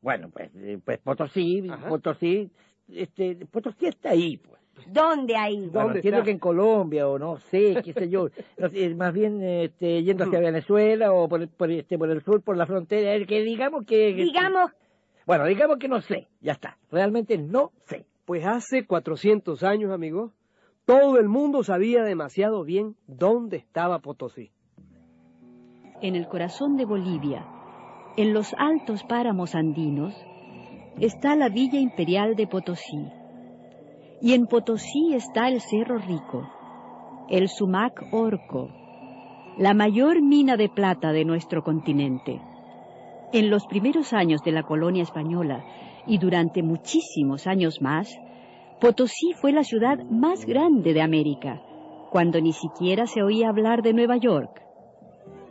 Bueno, pues, eh, pues Potosí, Potosí, este, Potosí está ahí, pues. ¿Dónde ahí? Bueno, entiendo que en Colombia o no sé, qué sé yo, No sé, más bien este, yendo hacia Venezuela o por, el- por, este, por el sur, por la frontera, eh, que digamos que... Digamos. Bueno, digamos que no sé, ya está, realmente no sé. Pues hace 400 años, amigo, todo el mundo sabía demasiado bien dónde estaba Potosí. En el corazón de Bolivia, en los altos páramos andinos, está la Villa Imperial de Potosí. Y en Potosí está el Cerro Rico, el Sumac Orco, la mayor mina de plata de nuestro continente. En los primeros años de la colonia española y durante muchísimos años más, Potosí fue la ciudad más grande de América, cuando ni siquiera se oía hablar de Nueva York.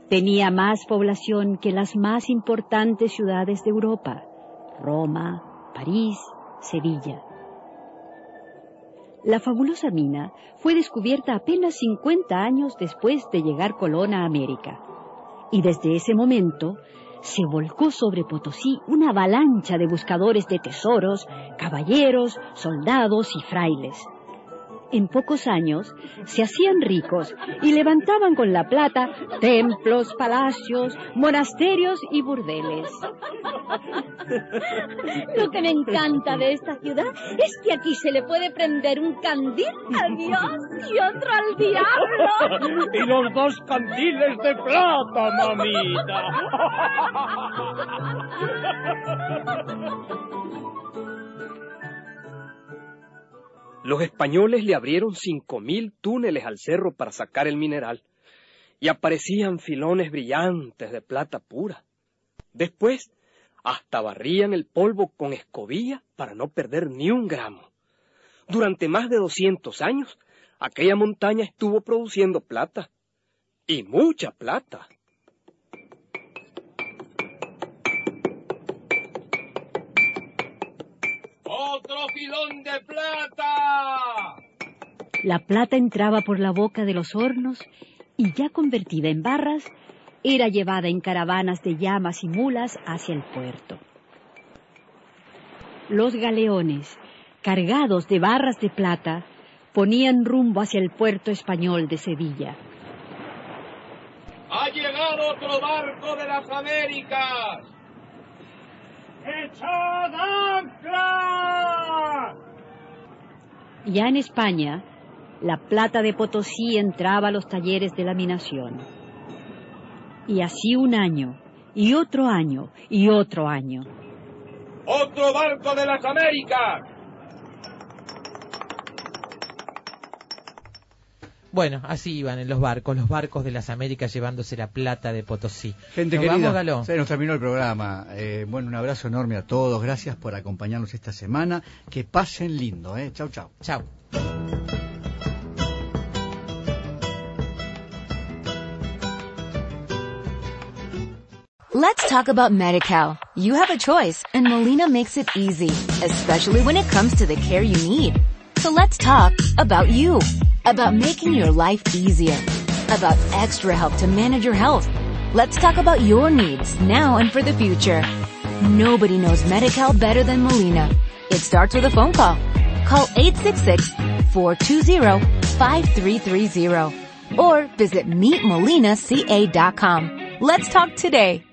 Tenía más población que las más importantes ciudades de Europa, Roma, París, Sevilla. La fabulosa mina fue descubierta apenas 50 años después de llegar Colón a América. Y desde ese momento se volcó sobre Potosí una avalancha de buscadores de tesoros, caballeros, soldados y frailes. En pocos años se hacían ricos y levantaban con la plata templos, palacios, monasterios y burdeles. Lo que me encanta de esta ciudad es que aquí se le puede prender un candil al Dios y otro al diablo. y los dos candiles de plata, Los españoles le abrieron cinco mil túneles al cerro para sacar el mineral y aparecían filones brillantes de plata pura. Después, hasta barrían el polvo con escobilla para no perder ni un gramo. Durante más de 200 años, aquella montaña estuvo produciendo plata. Y mucha plata. ¡Otro filón de plata! La plata entraba por la boca de los hornos y ya convertida en barras, era llevada en caravanas de llamas y mulas hacia el puerto. Los galeones, cargados de barras de plata, ponían rumbo hacia el puerto español de Sevilla. ¡Ha llegado otro barco de las Américas! Ya en España, la plata de Potosí entraba a los talleres de laminación. Y así un año, y otro año, y otro año. ¡Otro barco de las Américas! Bueno, así iban en los barcos, los barcos de las Américas llevándose la plata de Potosí. Gente Nos querida, vamos, se nos terminó el programa. Eh, bueno, un abrazo enorme a todos. Gracias por acompañarnos esta semana. Que pasen lindo, ¿eh? Chau, chau. Chau. Let's talk about MediCal. You have a choice and Molina makes it easy, especially when it comes to the care you need. So let's talk about you, about making your life easier, about extra help to manage your health. Let's talk about your needs now and for the future. Nobody knows MediCal better than Molina. It starts with a phone call. Call 866-420-5330 or visit meetmolinaca.com. Let's talk today.